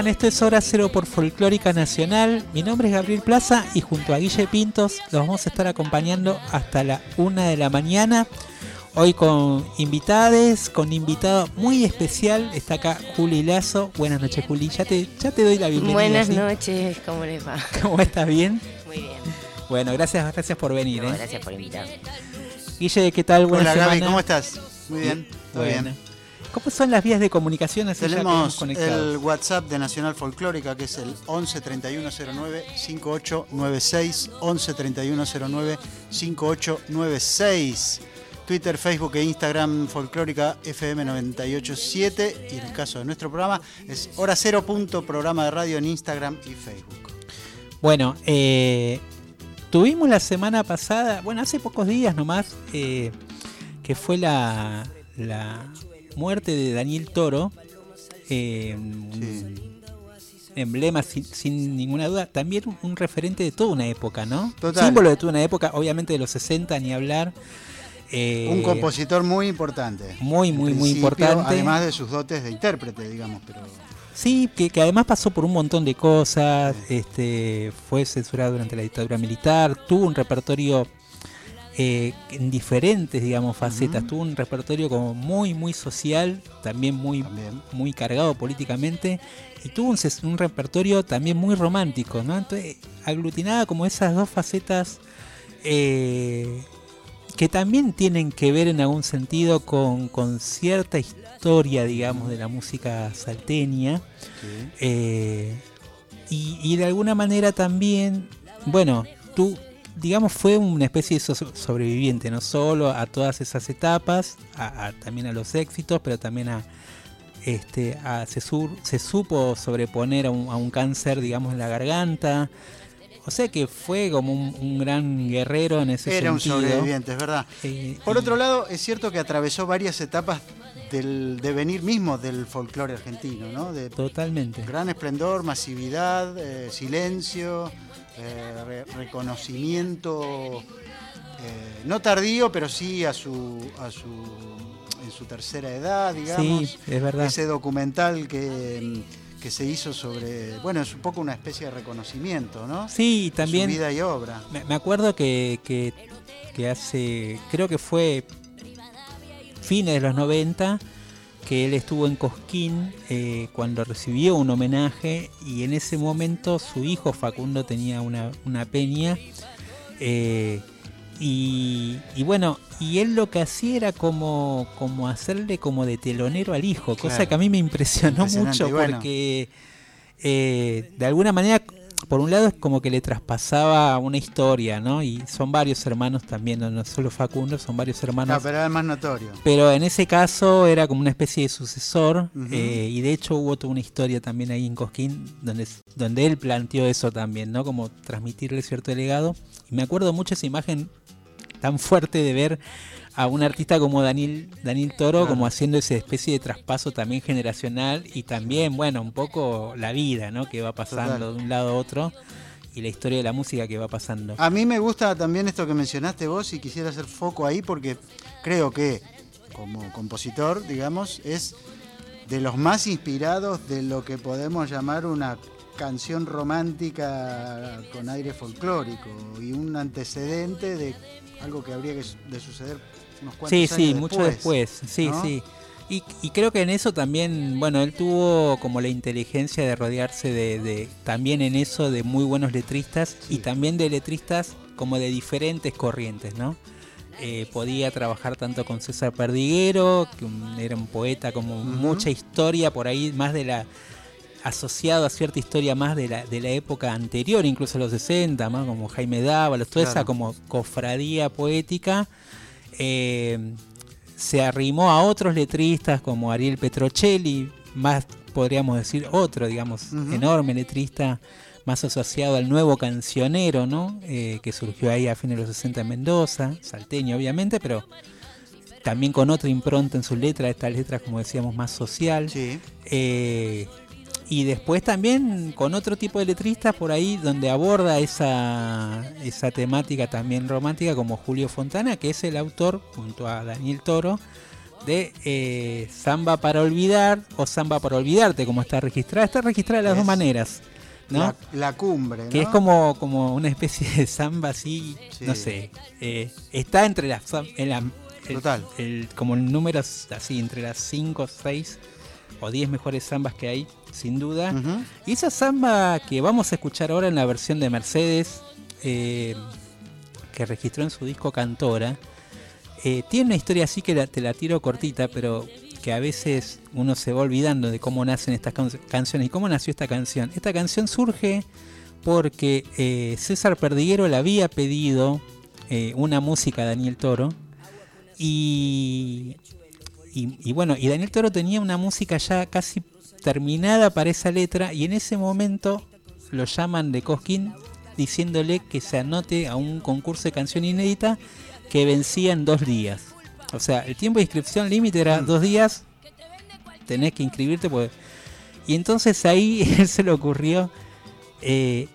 Están? Esto es Hora Cero por Folclórica Nacional. Mi nombre es Gabriel Plaza y junto a Guille Pintos los vamos a estar acompañando hasta la una de la mañana. Hoy con invitades, con invitado muy especial. Está acá Juli Lazo. Buenas noches, Juli. Ya te, ya te doy la bienvenida. Buenas ¿sí? noches, ¿cómo les va? ¿Cómo estás? ¿Bien? Muy bien. Bueno, gracias, gracias por venir. No, ¿eh? gracias por invitarme. Guille, ¿qué tal? Buena Hola Gaby. ¿cómo estás? Muy bien, todo Bueno. bien. ¿Cómo son las vías de comunicación? Así ya Tenemos conectados. el WhatsApp de Nacional Folclórica que es el 11 3109 5896 11 3109 5896 Twitter, Facebook e Instagram Folclórica FM 987 y en el caso de nuestro programa es hora cero punto programa de radio en Instagram y Facebook. Bueno, eh, tuvimos la semana pasada, bueno, hace pocos días nomás, eh, que fue la, la muerte de Daniel Toro. eh, Emblema sin, sin ninguna duda, también un, referente de toda una época, ¿no? Total. Símbolo de toda una época, obviamente de los 60 ni hablar. eh, Un compositor muy importante. muy, muy, muy importante. Además de sus dotes de intérprete, digamos, pero Sí, que, que además pasó por un montón de cosas, este, fue censurado durante la dictadura militar, tuvo un repertorio eh, en diferentes, digamos, facetas, Ujú. tuvo un repertorio como muy, muy social, también muy, también. muy cargado políticamente, y tuvo un, un repertorio también muy romántico, ¿no? Entonces, aglutinaba como esas dos facetas eh, que también tienen que ver en algún sentido con, con cierta historia, digamos, de la música salteña. Sí. Eh, y, y de alguna manera también, bueno, tú, digamos, fue una especie de so- sobreviviente, no solo a todas esas etapas, a- a- también a los éxitos, pero también a, este, a- se, sur- se supo sobreponer a un, a un cáncer, digamos, en la garganta. O sea que fue como un, un gran guerrero en ese Era un sentido. sobreviviente, es verdad. Eh, Por otro lado, es cierto que atravesó varias etapas del devenir mismo del folclore argentino, ¿no? De Totalmente. gran esplendor, masividad, eh, silencio, eh, re- reconocimiento, eh, no tardío, pero sí a su, a su, en su tercera edad, digamos. Sí, es verdad. Ese documental que, que se hizo sobre, bueno, es un poco una especie de reconocimiento, ¿no? Sí, también Su vida y obra. Me, me acuerdo que, que, que hace, creo que fue fines de los 90, que él estuvo en Cosquín eh, cuando recibió un homenaje y en ese momento su hijo Facundo tenía una, una peña. eh, y, y bueno, y él lo que hacía era como, como hacerle como de telonero al hijo, cosa que a mí me impresionó mucho bueno. porque eh, de alguna manera por un lado es como que le traspasaba una historia, ¿no? Y son varios hermanos también, no, no solo Facundo, son varios hermanos. Ah, pero era el más notorio. Pero en ese caso era como una especie de sucesor eh, y de hecho hubo toda una historia también ahí en Cosquín donde, donde él planteó eso también, ¿no? Como transmitirle cierto legado. Y me acuerdo mucho esa imagen tan fuerte de ver a un artista como Daniel, Daniel Toro como haciendo esa especie de traspaso también generacional y también, bueno, un poco la vida, ¿no? Que va pasando Total. de un lado a otro y la historia de la música que va pasando. A mí me gusta también esto que mencionaste vos y quisiera hacer foco ahí porque creo que como compositor, digamos, es de los más inspirados de lo que podemos llamar una canción romántica con aire folclórico y un antecedente de algo que habría que de suceder unos cuantos Sí, años sí, mucho después. Sí, ¿no? sí. Y, y creo que en eso también, bueno, él tuvo como la inteligencia de rodearse de, de- también en eso de muy buenos letristas y también de letristas como de diferentes corrientes, ¿no? Eh, podía trabajar tanto con César Perdiguero, que era un poeta como mucha historia por ahí, más de la asociado a cierta historia más de la, de la época anterior, incluso a los 60, más como Jaime Dávalos, toda esa como cofradía poética. Eh, se arrimó a otros letristas como Ariel Petrocelli, más podríamos decir otro, digamos, enorme letrista, más asociado al nuevo cancionero, ¿no? Eh, que surgió ahí a fines de los 60 en Mendoza, salteño obviamente, pero también con otra impronta en sus letras, estas letras como decíamos más social. Sí, Eh, y después también con otro tipo de letristas por ahí donde aborda esa, esa temática también romántica como Julio Fontana, que es el autor, junto a Daniel Toro, de eh, Samba para Olvidar o Samba para Olvidarte, como está registrada. Está registrada de las Es dos maneras. ¿no? la, la cumbre, Que ¿no? es como, como una especie de samba así, Sí. no sé. eh, está entre las en la- el- Total. el- como el número así, entre las 5, 6 o 10 mejores zambas que hay, sin duda. Y esa samba que vamos a escuchar ahora en la versión de Mercedes, eh, que registró en su disco Cantora, eh, tiene una historia así que la- te la tiro cortita, pero que a veces uno se va olvidando de cómo nacen estas can- canciones y cómo nació esta canción. Esta canción surge porque eh, César Perdiguero le había pedido una música a Daniel Toro y, y, y bueno, y Daniel Toro tenía una música ya casi terminada para esa letra y en ese momento lo llaman de Cosquín diciéndole que se anote a un concurso de canción inédita que vencía en dos días. O sea, el tiempo de inscripción límite era Mm. dos días, tenés que inscribirte. Pues. Y entonces ahí él se le ocurrió eh,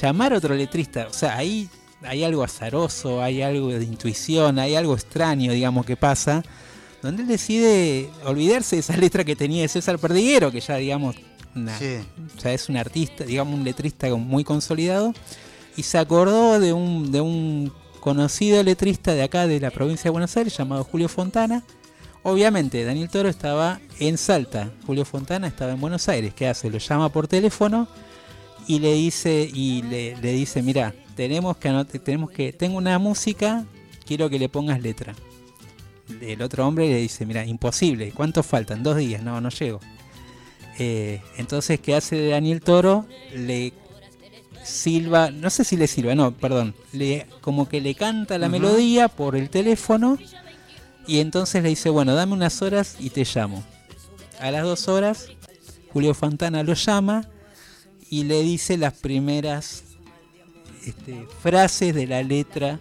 llamar a otro letrista. O sea, ahí hay algo azaroso, hay algo de intuición, hay algo extraño, digamos, que pasa, donde él decide olvidarse de esa letra que tenía de César Perdiguero, que ya, digamos, una- Sí. ya es un artista, digamos, un letrista muy consolidado, y se acordó de un, de un conocido letrista de acá, de la provincia de Buenos Aires, llamado Julio Fontana. Obviamente, Daniel Toro estaba en Salta, Julio Fontana estaba en Buenos Aires. ¿Qué hace? Lo llama por teléfono y le dice, y le, le dice, mira, tenemos que anot- tenemos que, tengo una música, quiero que le pongas letra. El otro hombre le dice, mira, imposible, ¿cuántos faltan? Dos días, no, no llego. Eh, entonces, ¿qué hace Daniel Toro? Le silba, no sé si le silba, no, perdón, le, como que le canta la melodía por el teléfono y entonces le dice, bueno, dame unas horas y te llamo. A las dos horas, Julio Fontana lo llama y le dice las primeras este, frases de la letra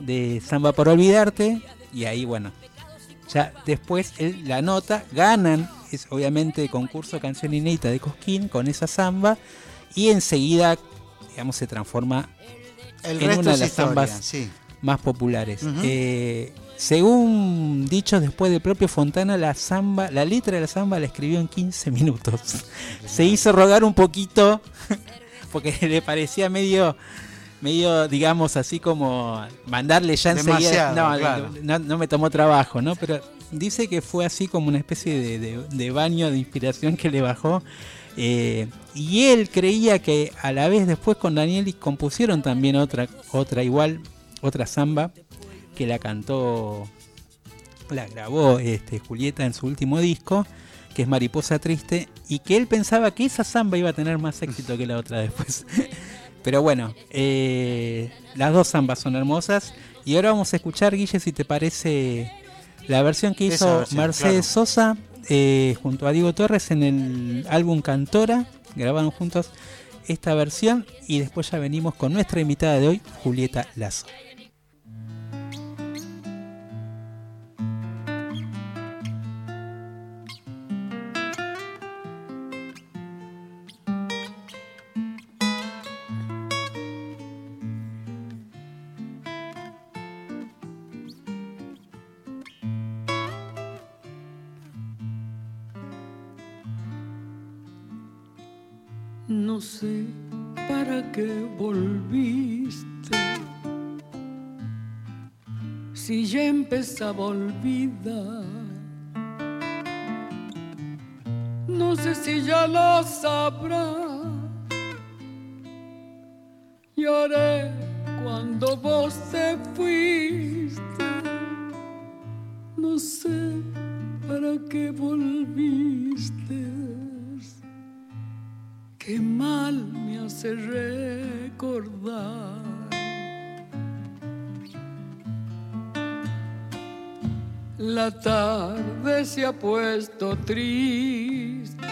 de Samba por Olvidarte y ahí, bueno, ya después él la nota, ganan, es obviamente el concurso Canción Inédita de Cosquín con esa samba y enseguida, digamos, se transforma El En una de las historia, zambas sí. más populares. Eh, según dichos después del propio Fontana, la samba, la letra de la samba la escribió en 15 minutos. Se hizo rogar un poquito porque le parecía medio medio digamos así como mandarle ya enseguida no, claro. no, no me tomó trabajo no pero dice que fue así como una especie de, de- de baño de inspiración que le bajó eh, y él creía que a la vez después con Daniel y compusieron también otra otra igual otra samba que la cantó la grabó este, Julieta en su último disco, que es Mariposa Triste, y que él pensaba que esa samba iba a tener más éxito que la otra después. Pero bueno, eh, las dos zambas son hermosas. Y ahora vamos a escuchar, Guille, si te parece, la versión que hizo versión, Mercedes claro. Sosa eh, junto a Diego Torres en el álbum Cantora. Grabaron juntos esta versión y después ya venimos con nuestra invitada de hoy, Julieta Lazo. No sé para qué volviste. Si ya empezaba a olvidar. No sé si ya lo sabrás. Lloré cuando vos te fuiste. No sé para qué volviste. Qué mal me hace recordar. La tarde se ha puesto triste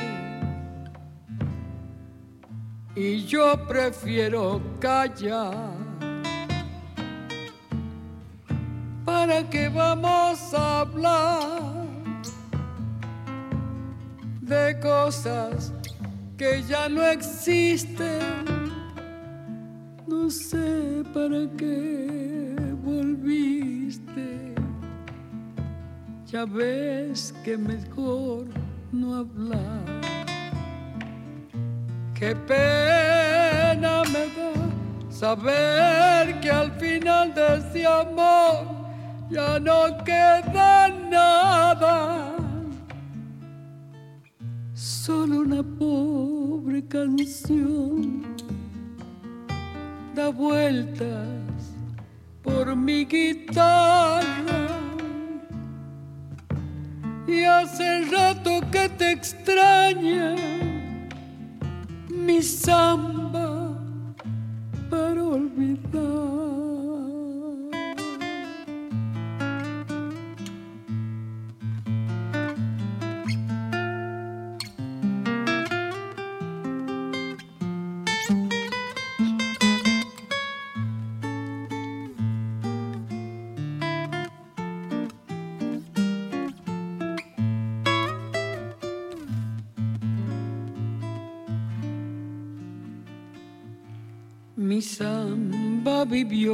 y yo prefiero callar. ¿Para qué vamos a hablar de cosas que ya no existen? No sé para qué volviste. Ya ves que mejor no hablar. Qué pena me da saber que al final de este amor ya no queda nada. Solo una canción da vueltas por mi guitarra. Y hace rato que te extraña mi samba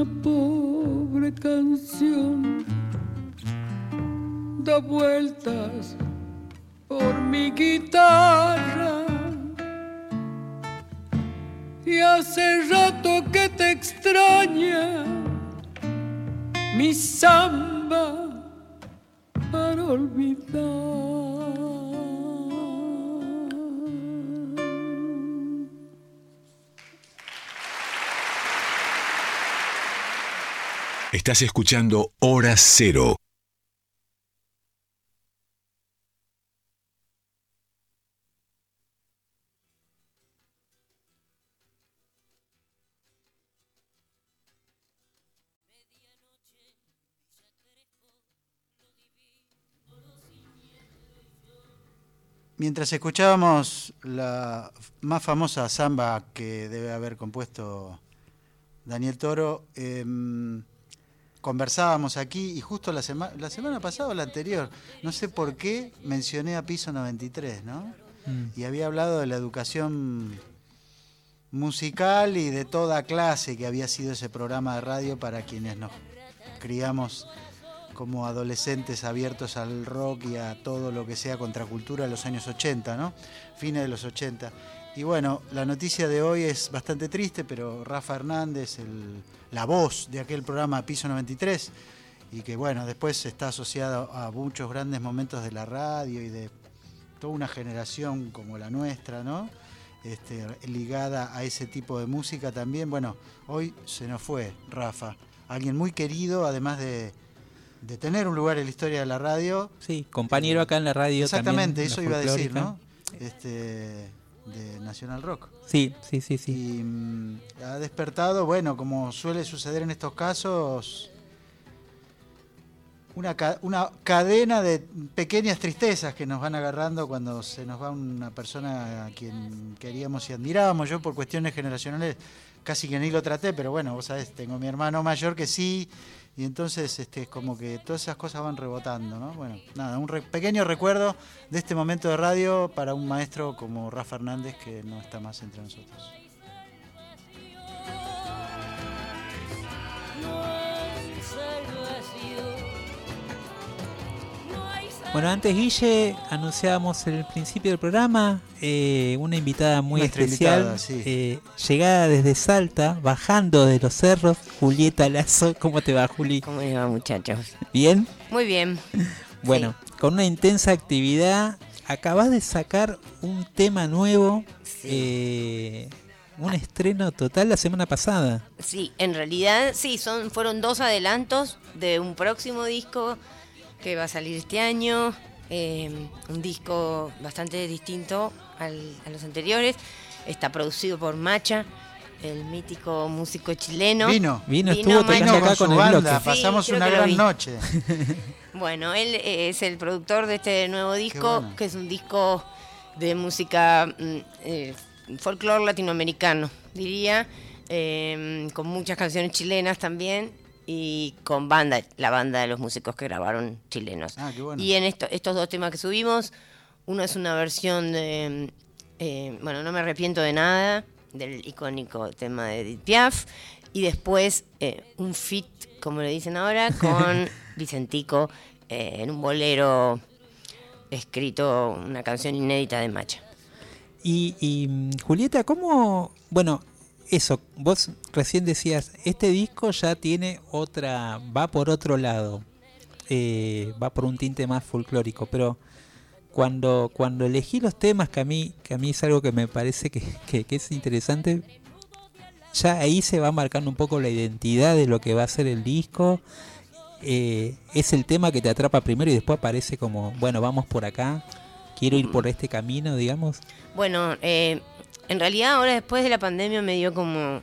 una pobre canción da vueltas por mi guitarra y hace rato que te extraña mi samba para olvidar. Estás escuchando Hora Cero. Mientras escuchábamos la más famosa samba que debe haber compuesto Daniel Toro, em, conversábamos aquí y justo la, sema- la semana pasada o la anterior, no sé por qué mencioné a Piso 93, ¿no? Mm. Y había hablado de la educación musical y de toda clase que había sido ese programa de radio para quienes nos criamos como adolescentes abiertos al rock y a todo lo que sea contracultura de los años 80, ¿no? Fines de los 80. Y bueno, la noticia de hoy es bastante triste, pero Rafa Hernández, el- la voz de aquel programa Piso 93, y que bueno, después está asociado a muchos grandes momentos de la radio y de toda una generación como la nuestra, ¿no? Este, ligada a ese tipo de música también. Bueno, hoy se nos fue Rafa, alguien muy querido, además de, de tener un lugar en la historia de la radio. Sí, compañero acá en la radio. Exactamente, también, eso iba a decir. ¿no? Este, de National Rock. Sí, sí, sí, sí. Y mm, ha despertado, bueno, como suele suceder en estos casos, una, ca- una cadena de pequeñas tristezas que nos van agarrando cuando se nos va una persona a quien queríamos y admirábamos. Yo por cuestiones generacionales casi que ni lo traté, pero bueno, vos sabés, tengo mi hermano mayor que sí, y entonces este, es como que todas esas cosas van rebotando, ¿no? Bueno, nada, un re- pequeño recuerdo de este momento de radio para un maestro como Rafa Hernández que no está más entre nosotros. Bueno, antes Guille anunciábamos en el principio del programa eh, una invitada muy Nuestra especial, invitada, sí. eh, llegada desde Salta, bajando de los cerros, Julieta Lazo. ¿Cómo te va, Juli? ¿Cómo va, muchachos? ¿Bien? Muy bien. Bueno, con una intensa actividad, acabas de sacar un tema nuevo, Sí. eh, un estreno total la semana pasada. Sí, en realidad sí, son, fueron dos adelantos de un próximo disco que va a salir este año. eh, un disco bastante distinto al- a los anteriores. Está producido por Macha, el mítico músico chileno. Vino. Vino, Vino estuvo tocando acá con su con el banda. Sí, pasamos una gran noche. Bueno, él es el productor de este nuevo disco, bueno. que es un disco de música mm, eh, folclore latinoamericano, diría, eh, con muchas canciones chilenas también y con banda, la banda de los músicos que grabaron chilenos. Ah, qué bueno. Y en esto- estos dos temas que subimos, uno es una versión de, eh, bueno, no me arrepiento de nada, del icónico tema de Edith Piaf, y después eh, un fit, como le dicen ahora, con Vicentico eh, en un bolero escrito, una canción inédita de Macha. Y, y, mm, Julieta, ¿cómo? Bueno, eso, vos recién decías, este disco ya tiene otra, va por otro lado, eh, va por un tinte más folclórico, pero cuando, cuando elegí los temas, que a mí, que a mí es algo que me parece que, que- que es interesante, ya ahí se va marcando un poco la identidad de lo que va a ser el disco. eh, es el tema que te atrapa primero y después aparece como, bueno, vamos por acá, quiero ir por este camino, digamos. Bueno, eh, en realidad ahora después de la pandemia me dio como...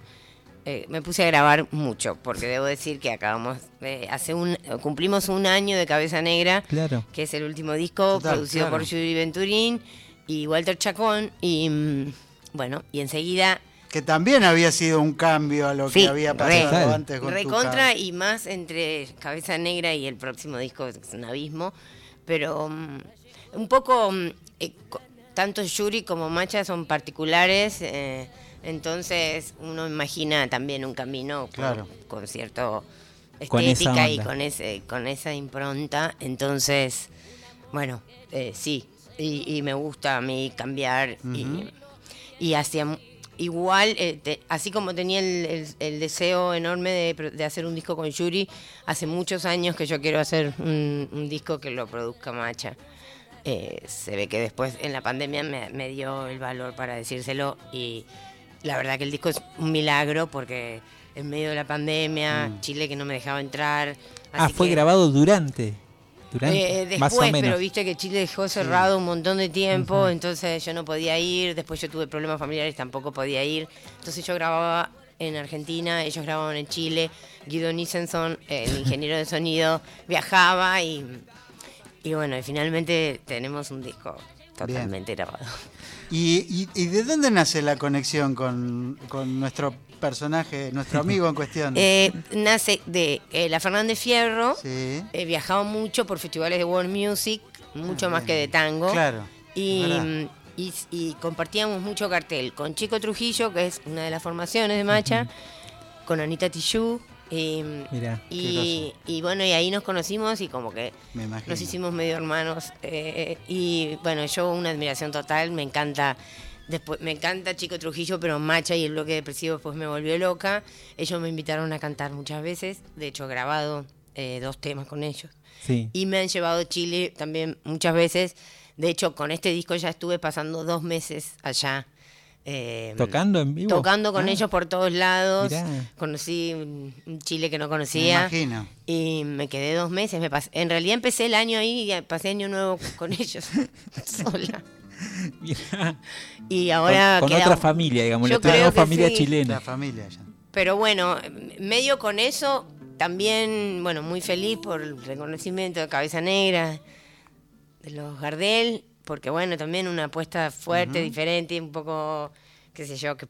eh, me puse a grabar mucho, porque debo decir que acabamos, de hace un, cumplimos un año de Cabeza Negra, Claro. que es el último disco Total, producido claro. por Judy Venturín y Walter Chacón, y mm, bueno, y enseguida Que también había sido un cambio a lo Sí, que había pasado antes con tu recontra y más entre Cabeza Negra y el próximo disco es un abismo, pero mm, un poco mm, eh, tanto Yuri como Macha son particulares, eh, entonces uno imagina también un camino con, Claro. con cierto Con estética y con ese con esa impronta, entonces bueno, eh, sí, y, y me gusta a mí cambiar y, y hacia igual eh, te- así como tenía el, el- el deseo enorme de hacer un disco con Yuri hace muchos años que yo quiero hacer un, un disco que lo produzca Macha Eh, se ve que después en la pandemia me, me dio el valor para decírselo y la verdad que el disco es un milagro porque en medio de la pandemia, Chile que no me dejaba entrar. Ah, fue que- grabado durante. Durante, eh, después, más o menos. pero viste que Chile dejó cerrado un montón de tiempo, entonces yo no podía ir, después yo tuve problemas familiares, tampoco podía ir. Entonces yo grababa en Argentina, ellos grababan en Chile, Guido Nissenson, el ingeniero de sonido, viajaba y, y bueno, y finalmente tenemos un disco totalmente grabado. ¿Y, y, y de dónde nace la conexión con, con nuestro personaje, nuestro amigo en cuestión? Eh, nace de eh, la Fernández Fierro, sí. eh, viajaba mucho por festivales de world music, mucho Ah, más que de tango. Claro. Y compartíamos mucho cartel con Chico Trujillo, que es una de las formaciones de Macha, con Anita Tijoux. Y, Mirá, y, y bueno, y ahí nos conocimos y como que nos hicimos medio hermanos. eh, y bueno, yo una admiración total, me encanta. Después, me encanta Chico Trujillo, pero Macha y el bloque depresivo después me volvió loca. Ellos me invitaron a cantar muchas veces. De hecho, he grabado eh, dos temas con ellos. Sí. Y me han llevado a Chile también muchas veces. De hecho, con este disco ya estuve pasando dos meses allá. Eh, ¿Tocando en vivo? Tocando con Ah, ellos por todos lados. Mirá. Conocí un Chile que no Me conocía. imagino. Y me quedé dos meses. Me pasé- en realidad empecé el año ahí y pasé año nuevo con ellos, sola. Mirá. Y ahora con, con queda- otra familia, digamos, Yo la creo que familia sí. chilena. La familia ya. Pero bueno, medio con eso, también, bueno, muy feliz por el reconocimiento de Cabeza Negra, de los Gardel, porque bueno, también una apuesta fuerte, diferente, un poco, qué sé yo, que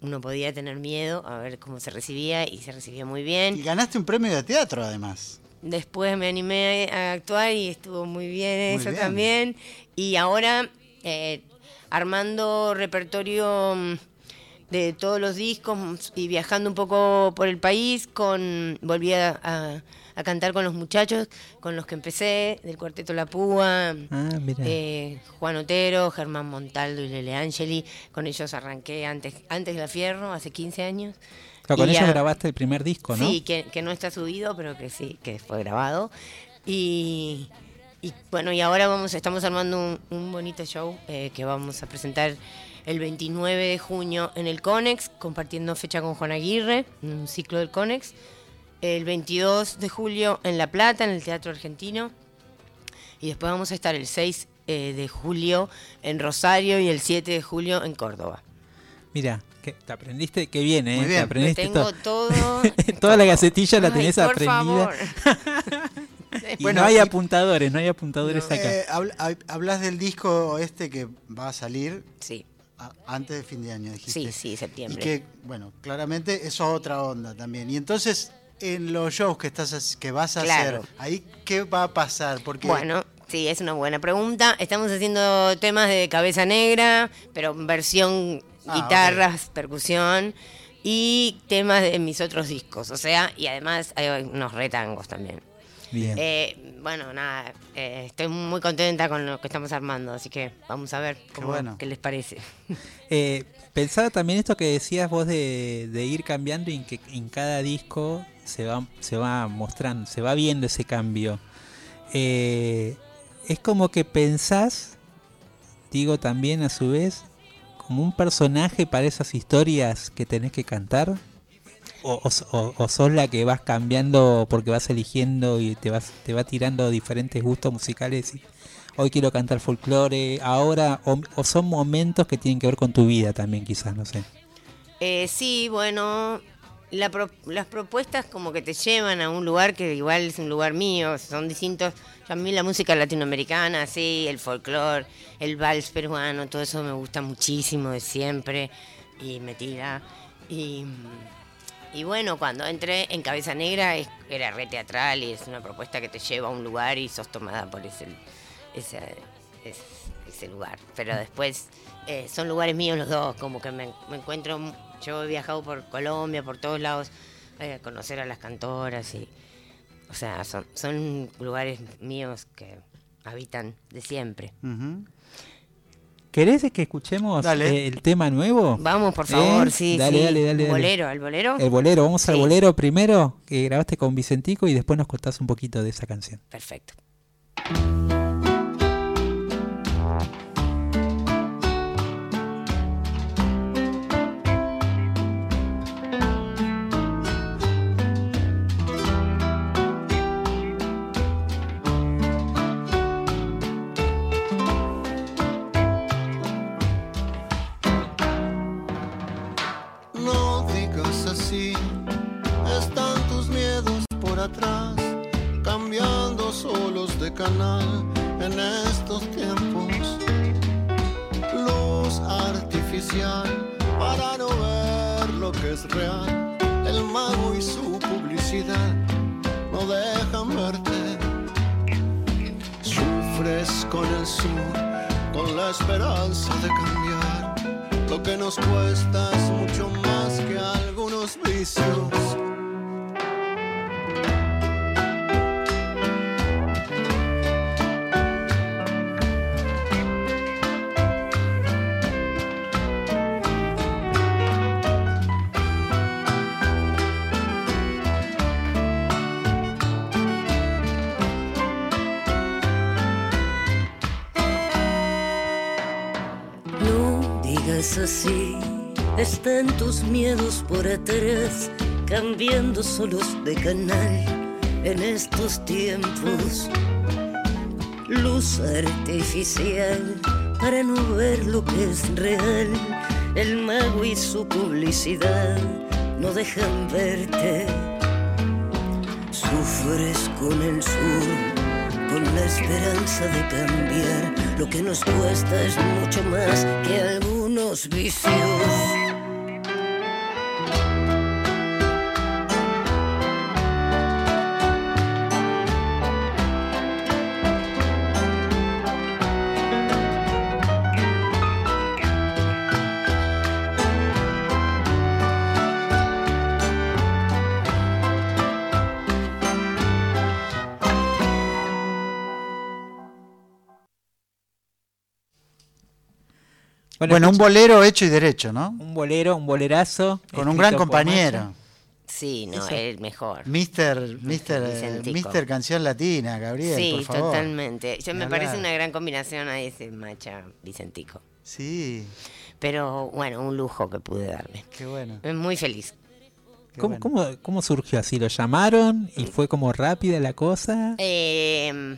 uno podía tener miedo a ver cómo se recibía y se recibía muy Y bien. ganaste un premio de teatro, además. Después me animé a actuar y estuvo muy bien Muy eso bien. también. Y ahora eh, armando repertorio mm, de todos los discos y viajando un poco por el país, con volví a, a- a cantar con los muchachos con los que empecé, del Cuarteto La Púa, Ah, eh, Juan Otero, Germán Montaldo y Lele Angeli. Con ellos arranqué antes, antes de La Fierro, hace 15 años. Claro, con Y ellos ya- grabaste el primer disco, ¿no? Sí, que, que no está subido, pero que sí, que fue grabado. Y, y bueno, y ahora vamos, estamos armando un, un bonito show eh, que vamos a presentar el 29 de junio en el Conex, compartiendo fecha con Juan Aguirre, en un ciclo del Conex. El 22 de julio en La Plata, en el Teatro Argentino. Y después vamos a estar el 6 eh, de julio en Rosario y el 7 de julio en Córdoba. Mira, que te aprendiste, que bien, ¿eh? Muy bien. Aprendiste tengo todo. todo. Toda la gacetilla la Ay, tenés por aprendida. favor. Y Bueno, no hay y- apuntadores, no hay apuntadores acá. Eh, habl- hab- hablas del disco este que va a salir Sí, a- antes de fin de año, dijiste. sí, sí, Y septiembre. que, bueno, claramente eso es otra onda también. Y entonces, en los shows que estás que vas a Claro. hacer, ahí qué va a pasar, porque Bueno, sí, es una buena pregunta. Estamos haciendo temas de cabeza negra, pero versión Ah, guitarras, percusión y temas de mis otros discos. O sea, y además hay unos retangos también. Bien. Eh, bueno, nada, eh, estoy muy contenta con lo que estamos armando, así que vamos a ver cómo, bueno. qué les parece. Eh, pensaba también esto que decías vos de, de ir cambiando y que en cada disco se va, se va mostrando, se va viendo ese cambio. Eh, es como que pensás, digo también a su vez, como un personaje para esas historias que tenés que cantar. O sos la que vas cambiando porque vas eligiendo y te vas te va tirando diferentes gustos musicales y hoy quiero cantar folclore, ahora o, son momentos que tienen que ver con tu vida también quizás, no sé. Eh, sí, bueno, la pro- las propuestas como que te llevan a un lugar que igual es un lugar mío, son distintos. A mí la música latinoamericana, sí, el folclore, el vals peruano, todo eso me gusta muchísimo de siempre y me tira. Y, y bueno, cuando entré en Cabeza Negra es- era re teatral y es una propuesta que te lleva a un lugar y sos tomada por ese, ese, ese, ese lugar. Pero después eh, son lugares míos los dos, como que me, me encuentro, yo he viajado por Colombia, por todos lados, eh, a conocer a las cantoras y, o sea, son, son lugares míos que habitan de siempre. Ujú. ¿Querés que escuchemos eh, el tema nuevo? Vamos, por favor, ¿Eh? sí, Dale, sí. dale, dale, dale. Bolero, ¿al bolero? El bolero, vamos al bolero primero, que grabaste con Vicentico y después nos contás un poquito de esa canción. Perfecto. Atrás, cambiando solos de canal en estos tiempos. Luz artificial para no ver lo que es real. El mago y su publicidad no dejan verte. Sufres con el sur, con la esperanza de cambiar. Lo que nos cuesta es mucho más que algunos vicios. Bueno, un bolero hecho y derecho, ¿no? un bolero, un bolerazo. Con un gran compañero. Sí, no, Eso. el mejor. Mister, Mister, eh, Vicentico. Mister Canción Latina, Gabriel, Sí, por favor. totalmente. Yo me parece una gran combinación a ese macha Vicentico. Sí, Pero bueno, un lujo que pude darme. qué bueno. Estoy Muy feliz. ¿Cómo, bueno. cómo, cómo surgió así? ¿Lo llamaron y fue como rápida la cosa? Eh,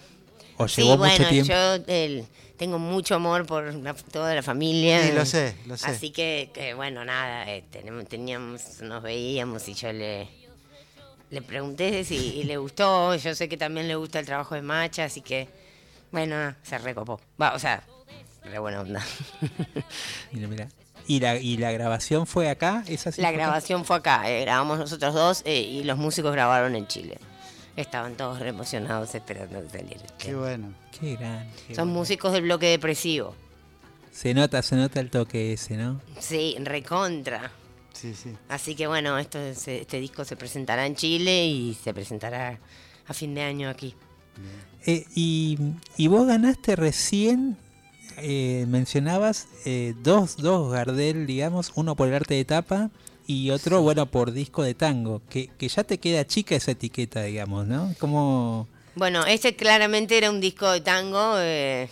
¿O sí, bueno, tiempo? yo el- tengo mucho amor por la- toda la familia. Sí, lo sé, lo sé. Así que, que, bueno, nada, eh, tenemos, teníamos, nos veíamos y yo le, le pregunté si y le gustó. Yo sé que también le gusta el trabajo de Macha, así que, bueno, se recopó. Va, o sea, re buena onda. Mira, mira. ¿Y la, ¿Y la grabación fue acá? ¿Es así La fue acá? grabación fue acá, eh, grabamos nosotros dos eh, y los músicos grabaron en Chile. Estaban todos re emocionados esperando que saliera. el Qué tema. bueno. Qué gran. qué Son bueno. músicos del bloque depresivo. Se nota, se nota el toque ese, ¿no? Sí, recontra. Sí, sí. Así que bueno, esto este disco se presentará en Chile y se presentará a fin de año aquí. Eh, y, y vos ganaste recién, eh, mencionabas eh, dos, dos Gardel, digamos, uno por el arte de tapa y otro, bueno, por disco de tango, que, que ya te queda chica esa etiqueta, digamos, ¿no? Como... Bueno, este claramente era un disco de tango, eh,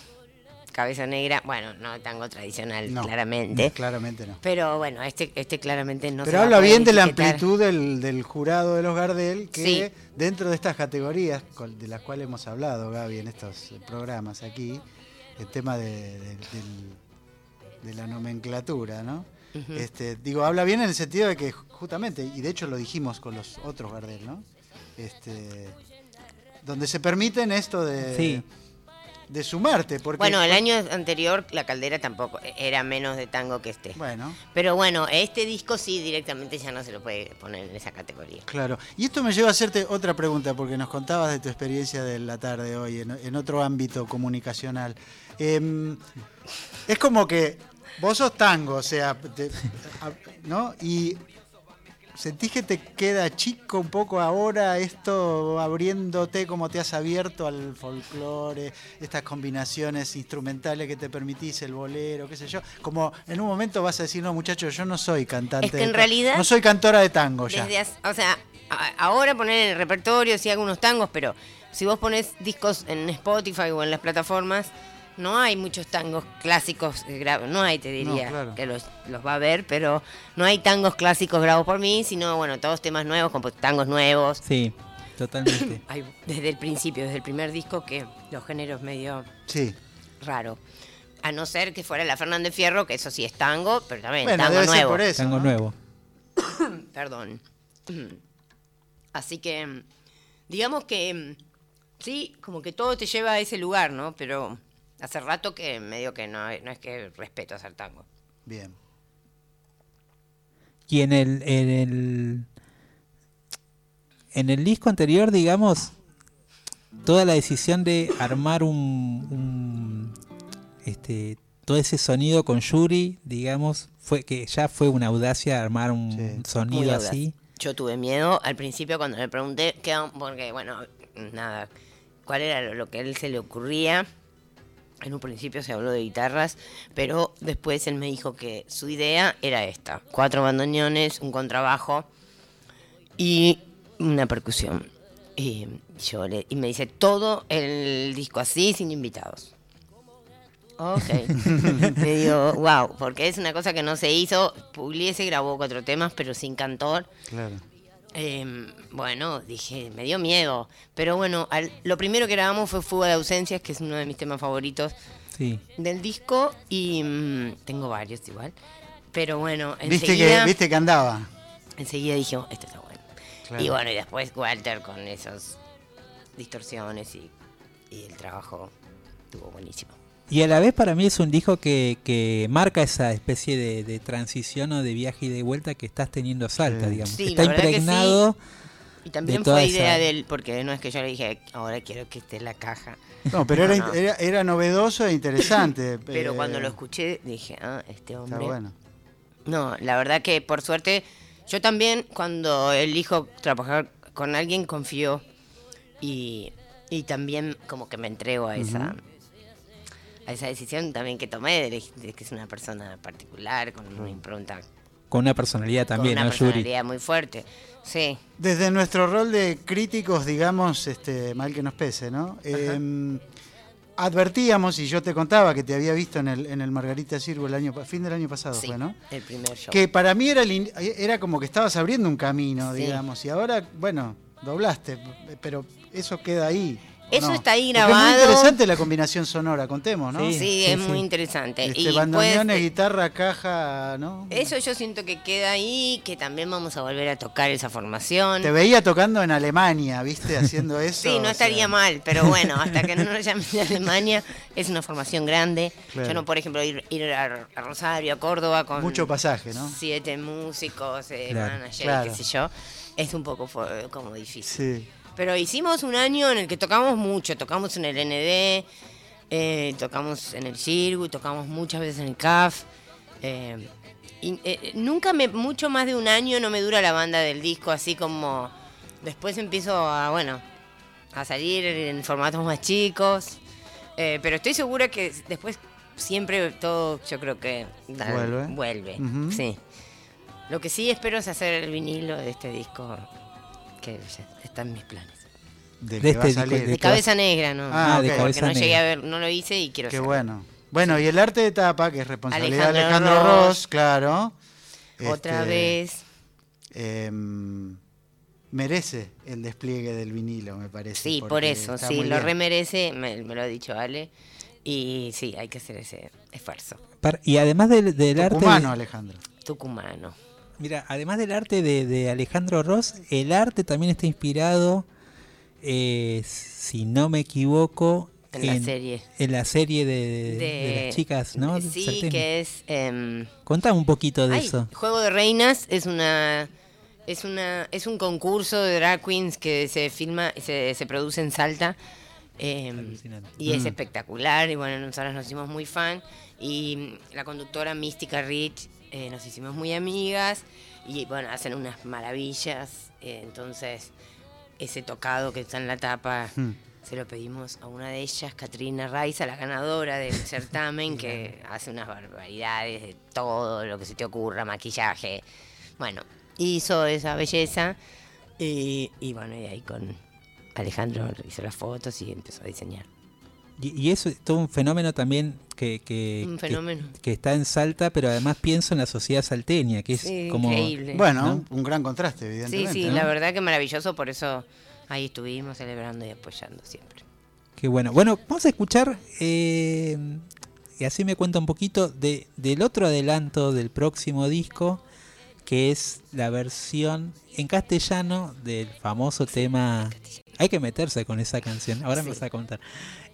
cabeza negra, bueno, no tango tradicional, No, claramente. Claramente no. Pero bueno, este, este claramente no se Pero va a habla bien de la amplitud del, del jurado de los Gardel, que Sí. dentro de estas categorías de las cuales hemos hablado, Gaby, en estos programas aquí, el tema de, de la nomenclatura, ¿no? Este, digo, habla bien en el sentido de que justamente, y de hecho lo dijimos con los otros Gardel, ¿no? Este, donde se permiten esto de, Sí. de sumarte. Porque, Bueno, el año anterior la caldera tampoco, era menos de tango que este. Bueno, Pero bueno, este disco sí directamente ya no se lo puede poner en esa categoría. Claro. Y esto me lleva a hacerte otra pregunta, porque nos contabas de tu experiencia de la tarde hoy, en, en otro ámbito comunicacional. Em, es como que vos sos tango, o sea, te- a- ¿no? Y sentís que te queda chico un poco ahora esto abriéndote como te has abierto al folclore, estas combinaciones instrumentales que te permitís, el bolero, qué sé yo. Como en un momento vas a decir, no muchachos, yo no soy cantante. Es que en realidad- No soy cantora de tango ya. Desde o sea, ahora poner en el repertorio, sí algunos tangos, pero si vos pones discos en Spotify o en las plataformas, no hay muchos tangos clásicos eh, gra- No hay, te diría, No, claro. que los, los va a ver, pero no hay tangos clásicos grabados por mí, sino, bueno, todos temas nuevos, compo- tangos nuevos. Sí, totalmente. Hay desde el principio, desde el primer disco, que los géneros medio Sí. raro. A no ser que fuera la Fernández Fierro, que eso sí es tango, pero también Bueno, tango debe ser nuevo. por eso. tango ¿no? nuevo. Perdón. Así que, digamos que sí, como que todo te lleva a ese lugar, ¿no? Pero hace rato que medio que no, no es que respeto hacer tango. Bien. Y en el, en el en el disco anterior, digamos, toda la decisión de armar un, un- este todo ese sonido con Yuri, digamos, fue que ya fue una audacia armar un Sí. Sonido así. Yo tuve miedo al principio cuando le pregunté qué, porque bueno, nada, cuál era lo- lo que a él se le ocurría. En un principio se habló de guitarras, pero después él me dijo que su idea era esta: cuatro bandoneones, un contrabajo y una percusión. Y yo le, y me dice todo el disco así, sin invitados. Ok. me digo, wow, porque es una cosa que no se hizo. Pugliese grabó cuatro temas, pero sin cantor. Claro. Eh, bueno, dije, me dio miedo. Pero bueno, al- lo primero que grabamos fue Fuga de Ausencias, que es uno de mis temas favoritos Sí. del disco. Y mm, tengo varios igual. Pero bueno, ¿Viste que, enseguida, ¿Viste que andaba? enseguida dije, oh, este está bueno. Claro. Y bueno, y después Walter con esas distorsiones y, y el trabajo estuvo buenísimo. Y a la vez para mí es un disco que, que marca esa especie de, de transición o de viaje y de vuelta que estás teniendo a Salta, Sí. digamos. Sí, Está la verdad que sí. impregnado. Y también fue idea esa- del, porque no es que yo le dije, ahora quiero que esté en la caja. No, pero era, No, era, era novedoso e interesante. Pero eh, cuando lo escuché dije, ah, este Está hombre. bueno. No, la verdad que por suerte, yo también cuando elijo trabajar con alguien confío y, y también como que me entrego a esa a esa decisión también que tomé de, que es una persona particular con una impronta Con una personalidad también, con una ¿no, Yuri? personalidad muy fuerte. Sí, Desde nuestro rol de críticos, digamos, este, mal que nos pese, ¿no? Eh, advertíamos, y yo te contaba que te había visto en el, en el Margarita Sirvo el año, fin del año pasado, sí, fue, ¿no? el primer show. Que para mí era, el in- era como que estabas abriendo un camino, Sí. digamos, y ahora, bueno, doblaste, pero eso queda ahí. ¿O Eso no? está ahí Porque Es muy grabado. interesante la combinación sonora, contemos, ¿no? Sí, Sí, sí, es sí. muy interesante. Este, y bandoneones, pues, guitarra, caja, ¿no? Eso yo siento que queda ahí, que también vamos a volver a tocar esa formación. Te veía tocando en Alemania, ¿viste? Haciendo eso. Sí, no estaría sea, mal, pero bueno, hasta que no nos llamen de Alemania, es una formación grande. Claro. Yo no, por ejemplo, ir, ir a, a Rosario, a Córdoba con Mucho pasaje, ¿no? siete músicos, eh, Claro, manager, claro. qué sé yo, es un poco como difícil. Sí. Pero hicimos un año en el que tocamos mucho, tocamos en el ND, eh, tocamos en el Cirgu, tocamos muchas veces en el CAF. eh, y, eh, nunca me, mucho más de un año no me dura la banda del disco, así como después empiezo a, bueno, a salir en formatos más chicos. pero estoy segura que después siempre todo, yo creo que da- Vuelve. vuelve, sí. Lo que sí espero es hacer el vinilo de este disco, que ya está en mis planes. De, De este de De cabeza negra, ¿no? Ah, de ok. Porque cabeza no llegué negra. a ver, no lo hice y quiero Qué hacerlo. bueno. Bueno, y el arte de tapa, que es responsabilidad de Alejandro Alejandro Ross, Ross. claro. Otra este, vez. em, merece el despliegue del vinilo, me parece. Sí, por eso, sí, lo remerece, me, me lo ha dicho Ale. Y sí, hay que hacer ese esfuerzo. Par- Y además del, del arte... Tucumano, Alejandro. Tucumano. Mira, además del arte de, de Alejandro Ross, el arte también está inspirado, eh, si no me equivoco, En la serie. en la serie de, de las chicas, ¿no? Sí, Salteñas. que es. Contame un poquito de ay, eso. Juego de Reinas es una. Es una es un concurso de drag queens que se filma, se, se produce en Salta. Alucinante. y es espectacular. Y bueno, nosotros nos hicimos muy fan. Y mm, la conductora Mística Rich eh, nos hicimos muy amigas. Y bueno, hacen unas maravillas. eh, entonces, ese tocado que está en la tapa. Hmm. Se lo pedimos a una de ellas, Katrina Raiza, la ganadora del certamen, que hace unas barbaridades de todo lo que se te ocurra, maquillaje. Bueno, hizo esa belleza y, y bueno, y ahí con Alejandro hizo las fotos y empezó a diseñar. Y, y eso es todo un fenómeno también que, que, Un que- fenómeno. que está en Salta, pero además pienso en la sociedad salteña, que es Sí, como... increíble. Bueno, ¿No? un gran contraste, sí, evidentemente. sí, ¿no? la verdad que maravilloso, por eso ahí estuvimos celebrando y apoyando siempre. Qué bueno. Bueno, vamos a escuchar, eh, y así me cuenta un poquito, de, del otro adelanto del próximo disco, que es la versión en castellano del famoso tema. Hay que meterse con esa canción. Ahora me Sí. vas a contar.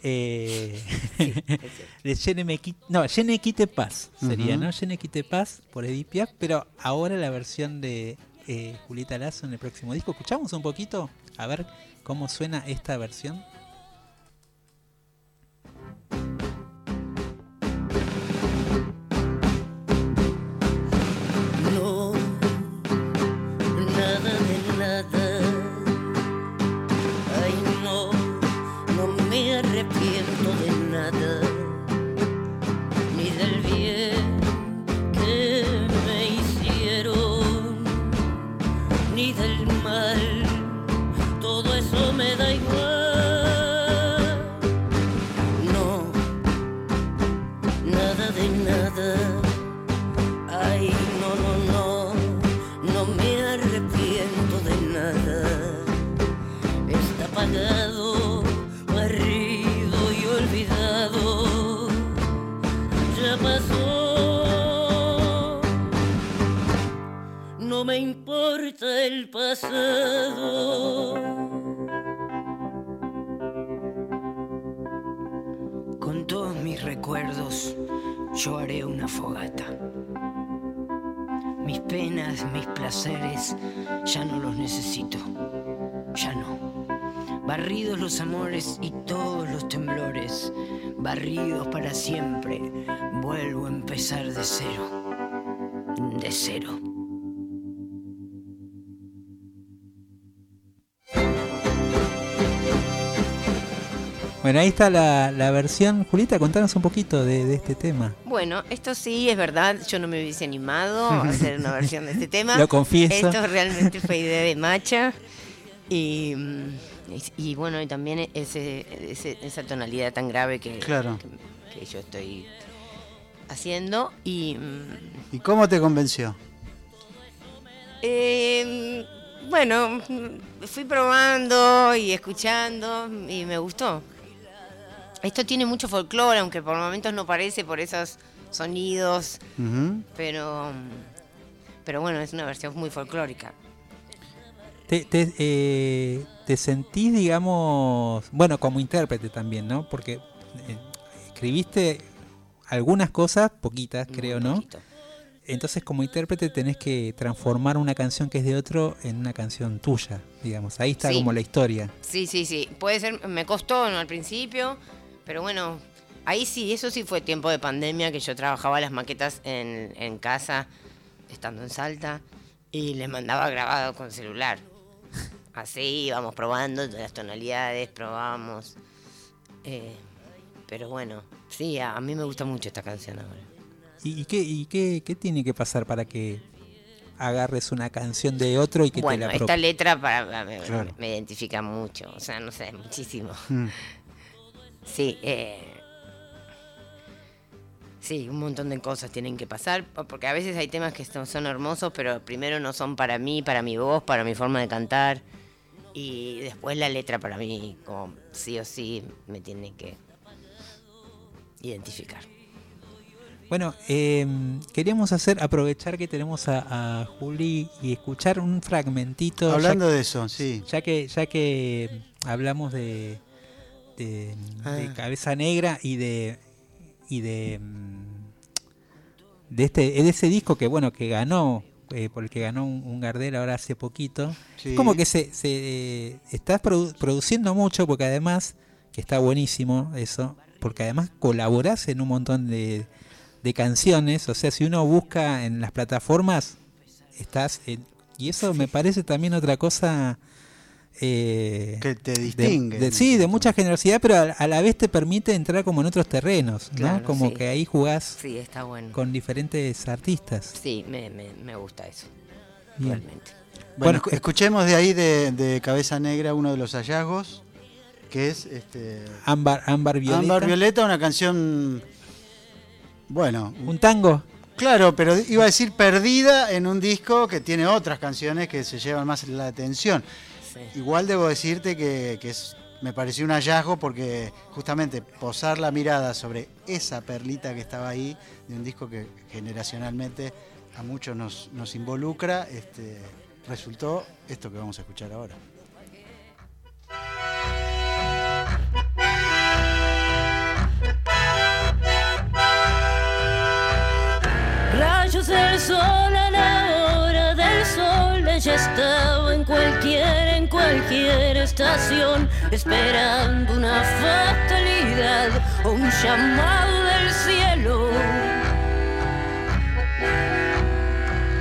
Eh, de Je ne me qui- no, Je ne quitte pas sería. ¿no? Je ne quitte pas por Edith Piaf, pero ahora la versión de eh, Julieta Lazo en el próximo disco. Escuchamos un poquito a ver cómo suena esta versión. El pasado. Con todos mis recuerdos, yo haré una fogata. Mis penas, mis placeres, ya no los necesito. Ya no. Barridos los amores y todos los temblores, barridos para siempre, vuelvo a empezar de cero. De cero. Bueno, ahí está la, la versión. Julita, contanos un poquito de, de este tema. Bueno, esto sí es verdad, yo no me hubiese animado a hacer una versión de este tema. Lo confieso. Esto realmente fue idea de Macha. Y, y, y bueno, y también ese, ese- esa tonalidad tan grave que, Claro. que, que yo estoy haciendo. Y mm, ¿Y cómo te convenció? eh, bueno, fui probando y escuchando y me gustó. Esto tiene mucho folclore, aunque por momentos no parece por esos sonidos pero pero bueno es una versión muy folclórica Te, te, eh, te sentís, digamos, bueno, como intérprete también, ¿no? Porque eh, escribiste algunas cosas, poquitas, creo, ¿no? poquito. Entonces, como intérprete tenés que transformar una canción que es de otro en una canción tuya, digamos. Ahí está Sí. como la historia. sí sí sí puede ser me costó ¿no? al principio pero bueno ahí sí eso sí fue tiempo de pandemia que yo trabajaba las maquetas en, en casa estando en Salta y les mandaba grabado con celular así íbamos probando las tonalidades probábamos Eh, pero bueno sí a, a mí me gusta mucho esta canción ahora ¿Y, y qué, y qué, qué tiene que pasar para que agarres una canción de otro y que bueno, te la esta apropie? letra para, Claro. me identifica mucho, o sea, no sé, muchísimo. Mm. Sí, eh, sí, un montón de cosas tienen que pasar, po- porque a veces hay temas que son, son hermosos, pero primero no son para mí, para mi voz, para mi forma de cantar, y después la letra para mí, como sí o sí, me tiene que identificar. Bueno, eh, queríamos hacer, aprovechar que tenemos a, a Juli y escuchar un fragmentito. ya Hablando de eso, sí. ya que ya que hablamos de de, de Ah. cabeza negra y de y de mm, de este de ese disco que bueno que ganó eh, por el que ganó un, un Gardel ahora hace poquito Sí. como que se, se eh, estás produ- produciendo mucho porque además que está buenísimo eso porque además colaborás en un montón de, de canciones o sea si uno busca en las plataformas estás en- y eso me parece también otra cosa eh, Que te distingue. de- sí, de mucha generosidad, pero a, a la vez te permite entrar como en otros terrenos, ¿no? Como sí. que ahí jugás Sí, está bueno. con diferentes artistas. Sí, me, me, me gusta eso, Bien. realmente. Bueno, Bueno, escu- escuchemos de ahí de, de Cabeza Negra uno de los hallazgos, que es este, Ámbar, Ámbar Violeta. Ámbar Violeta, una canción, bueno, Un tango. claro, pero iba a decir perdida en un disco que tiene otras canciones que se llevan más la atención. Igual debo decirte que, que me pareció un hallazgo porque justamente posar la mirada sobre esa perlita que estaba ahí, de un disco que generacionalmente a muchos nos, nos involucra, este, resultó esto que vamos a escuchar ahora. Rayos del sol ella estaba en cualquier, en cualquier estación, esperando una fatalidad o un llamado del cielo.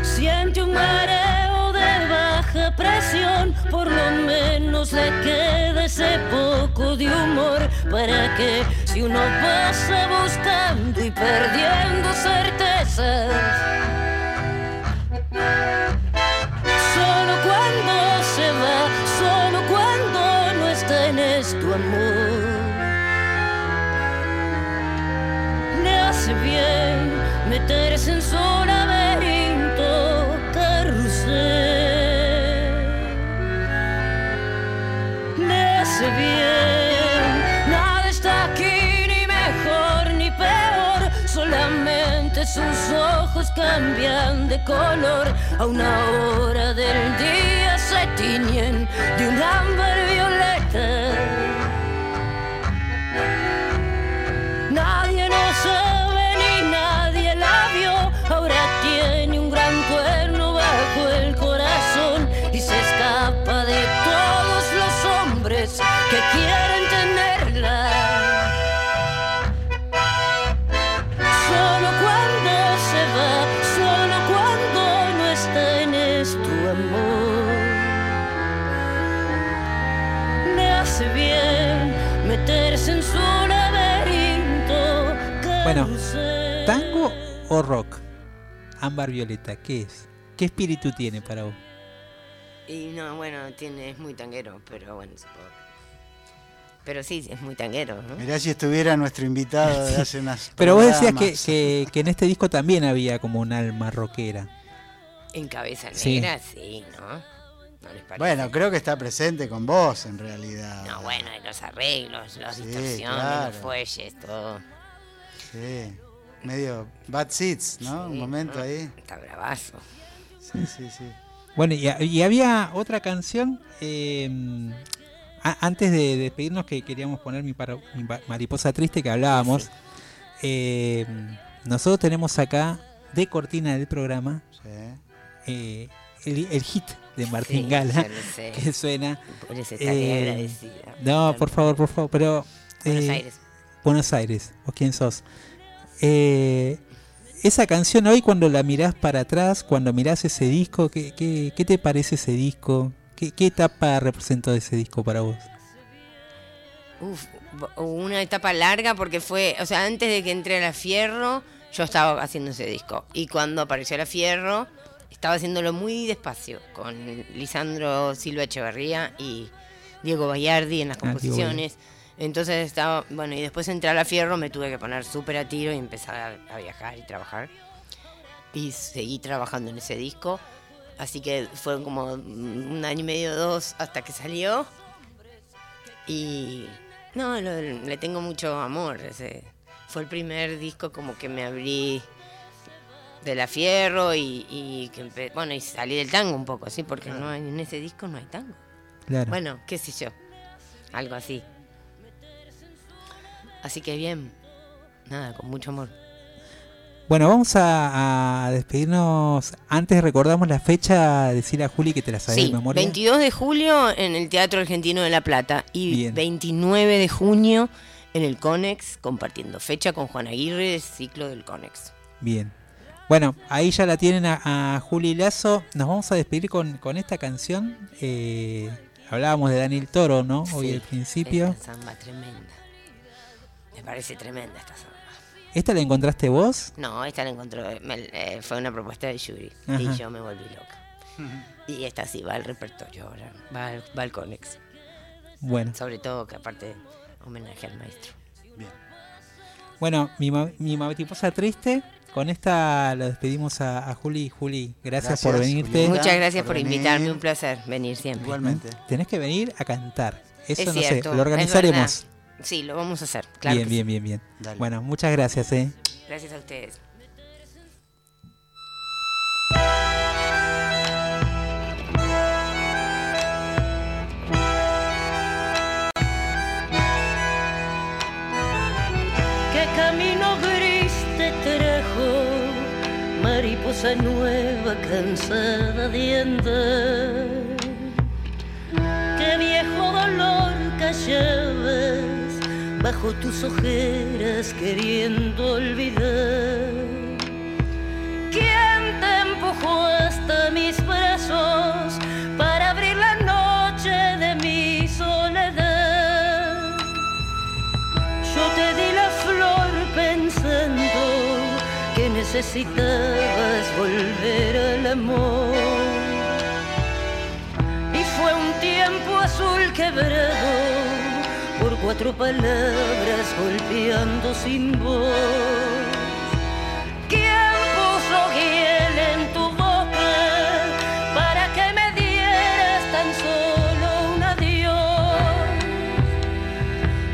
Siente un mareo de baja presión, por lo menos le queda ese poco de humor para que si uno pasa buscando y perdiendo certezas. En esto amor. Le hace bien meterse en su laberinto carrusel. Le hace bien, nada está aquí ni mejor ni peor, solamente sus ojos cambian de color, a una hora del día se tiñen de un ámbar violeta. O rock? Ámbar Violeta, ¿qué es? ¿Qué espíritu tiene para vos? Y no, bueno, tiene, es muy tanguero, pero bueno, supongo. Pero sí, es muy tanguero, ¿no? Mirá si estuviera nuestro invitado de hace unas Pero vos decías que, que- que en este disco también había como un alma rockera. En cabeza Sí. negra, sí, ¿no? ¿No les parece? Bueno, creo que está presente con vos en realidad. No, bueno, y los arreglos, las Sí, distorsiones, claro. los fuelles, todo. Sí. Medio bad seats, ¿no? Un momento ¿no? ahí. Está bravazo. Sí, sí, sí. Bueno, y, y había otra canción, eh, a- antes de despedirnos, que queríamos poner mi, para- mi mariposa triste que hablábamos. Eh, nosotros tenemos acá, de cortina del programa, sí. eh, el, el hit de Martín Sí, Gala, sé. que suena. Por eso Eh, agradecida. No, por favor, por favor, pero... Buenos eh, Aires. Buenos Aires, ¿vos quién sos? Eh, esa canción hoy cuando la mirás para atrás, cuando mirás ese disco, ¿qué, qué, qué te parece ese disco? ¿Qué, qué etapa representó ese disco para vos? Uf, una etapa larga porque fue, o sea, antes de que entré a la Fierro, yo estaba haciendo ese disco. Y cuando apareció la Fierro, estaba haciéndolo muy despacio, con Lisandro Silva Echeverría y Diego Bayardi en las Ah, composiciones. Entonces estaba, bueno, y después entré a la Fierro, me tuve que poner súper a tiro y empezar a, a viajar y trabajar. Y seguí trabajando en ese disco. Así que fue como un año y medio, dos, hasta que salió. Y no, lo- le tengo mucho amor. Ese fue el primer disco como que me abrí de la fierro y, y que empe- bueno y salí del tango un poco, sí, porque no en ese disco no hay tango. Claro. Bueno, qué sé yo, algo así. Así que bien, nada, con mucho amor. Bueno, vamos a, a despedirnos. Antes recordamos la fecha, decirle a Juli que te la sabes Sí, de memoria. 22 de julio en el Teatro Argentino de La Plata y Bien. 29 de junio en el Conex, compartiendo fecha con Juan Aguirre, ciclo del Conex. Bien. Bueno, ahí ya la tienen a, a Juli Lazo. Nos vamos a despedir con, con esta canción. Eh, hablábamos de Daniel Toro, ¿no? Hoy Sí, al principio. Samba tremenda. Me parece tremenda esta samba. ¿Esta la encontraste vos? No, esta la encontró, me- eh, fue una propuesta de Yuri Ajá. y yo me volví loca. Y esta sí va al repertorio ahora, va al, va al Conex. Bueno, Sobre todo que aparte homenaje al maestro. bueno mi, mi mariposa triste. Con esta lo despedimos a, a Juli. Juli, gracias, por Gracias, venirte. Julieta. Muchas gracias por por, invitarme, un placer venir siempre. Igualmente. Tenés que venir a cantar. Eso Es no cierto, sé, lo es organizaremos. Sí, lo vamos a hacer. Claro bien, que bien, sí. bien, bien. Bueno, muchas gracias, ¿eh? Gracias a ustedes. ¿Qué camino gris te trajo? Mariposa nueva, cansada de andar. Qué viejo dolor callabas bajo tus ojeras queriendo olvidar. ¿Quién te empujó hasta mis brazos para abrir la noche de mi soledad? Yo te di la flor pensando que necesitabas volver al amor. Y fue un tiempo azul quebrado cuatro palabras golpeando sin voz. ¿Quién puso hiel en tu boca para que me dieras tan solo un adiós?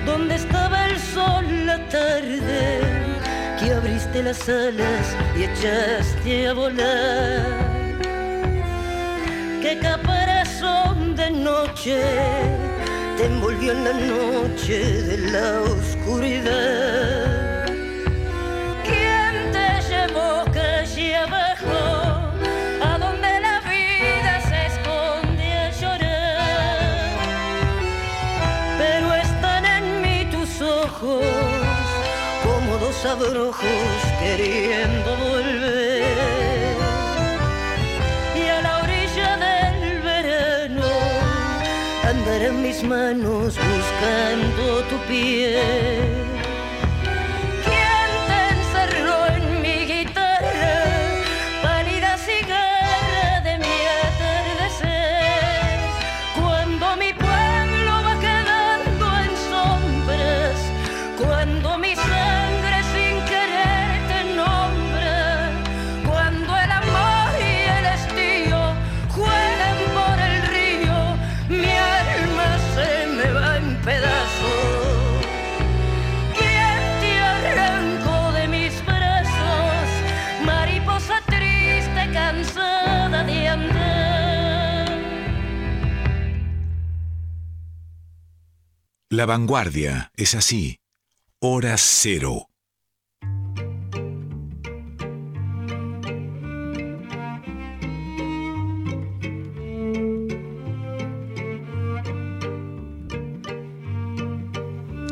donde estaba el sol la tarde, que abriste las alas y echaste a volar. Qué caparazón de noche envolvió en la noche de la oscuridad. ¿Quién te llevó calle abajo, a donde la vida se esconde a llorar? pero están en mí tus ojos como dos abrojos queriendo mis manos buscando tu piel. La vanguardia es así. Hora cero.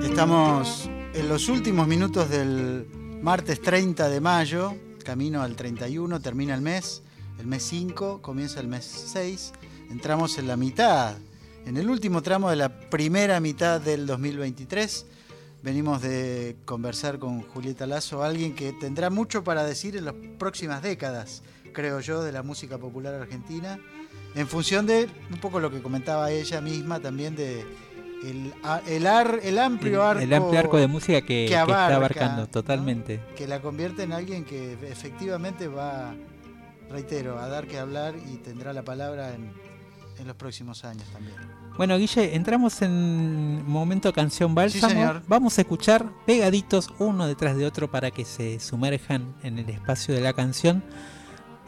Estamos en los últimos minutos del martes 30 de mayo, camino al 31, termina el mes, el mes 5, comienza el mes 6, entramos en la mitad, en el último tramo de la primera mitad del 2023. Venimos de conversar con Julieta Lazo, alguien que tendrá mucho para decir en las próximas décadas, creo yo, de la música popular argentina, en función de un poco lo que comentaba ella misma también de el, el, ar- el amplio arco, el amplio arco de música que, que que abarca, está abarcando, ¿no? totalmente. que la convierte en alguien que efectivamente va, reitero, a dar que hablar y tendrá la palabra en, en los próximos años también. Bueno, Guille, entramos en momento canción bálsamo. señor. Vamos a escuchar pegaditos uno detrás de otro para que se sumerjan en el espacio de la canción.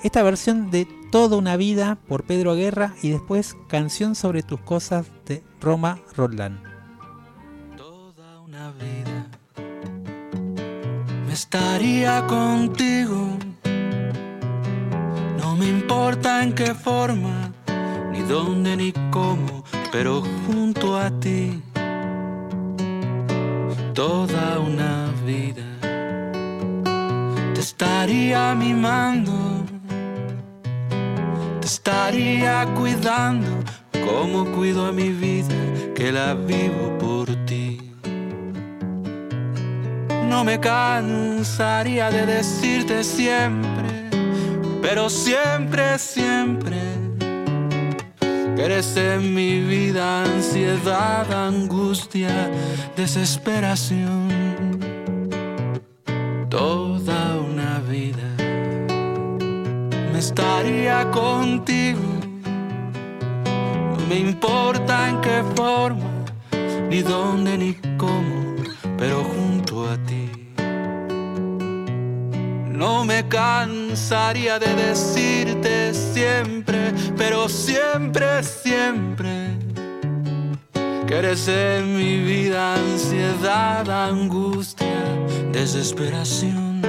Esta versión de Toda una vida por Pedro Guerra y después Canción sobre tus cosas de Roma Roldán. Toda una vida me estaría contigo. No me importa en qué forma, ni dónde ni cómo, pero junto a ti. Toda una vida te estaría mimando. Te estaría cuidando como cuido a mi vida, que la vivo por ti. No me cansaría de decirte siempre, pero siempre, siempre, eres en mi vida ansiedad, angustia, desesperación. Toda una vida me estaría contigo. No me importa en qué forma, ni dónde ni cómo, pero junto No me cansaría de decirte siempre, pero siempre, siempre, que eres en mi vida ansiedad, angustia, desesperación.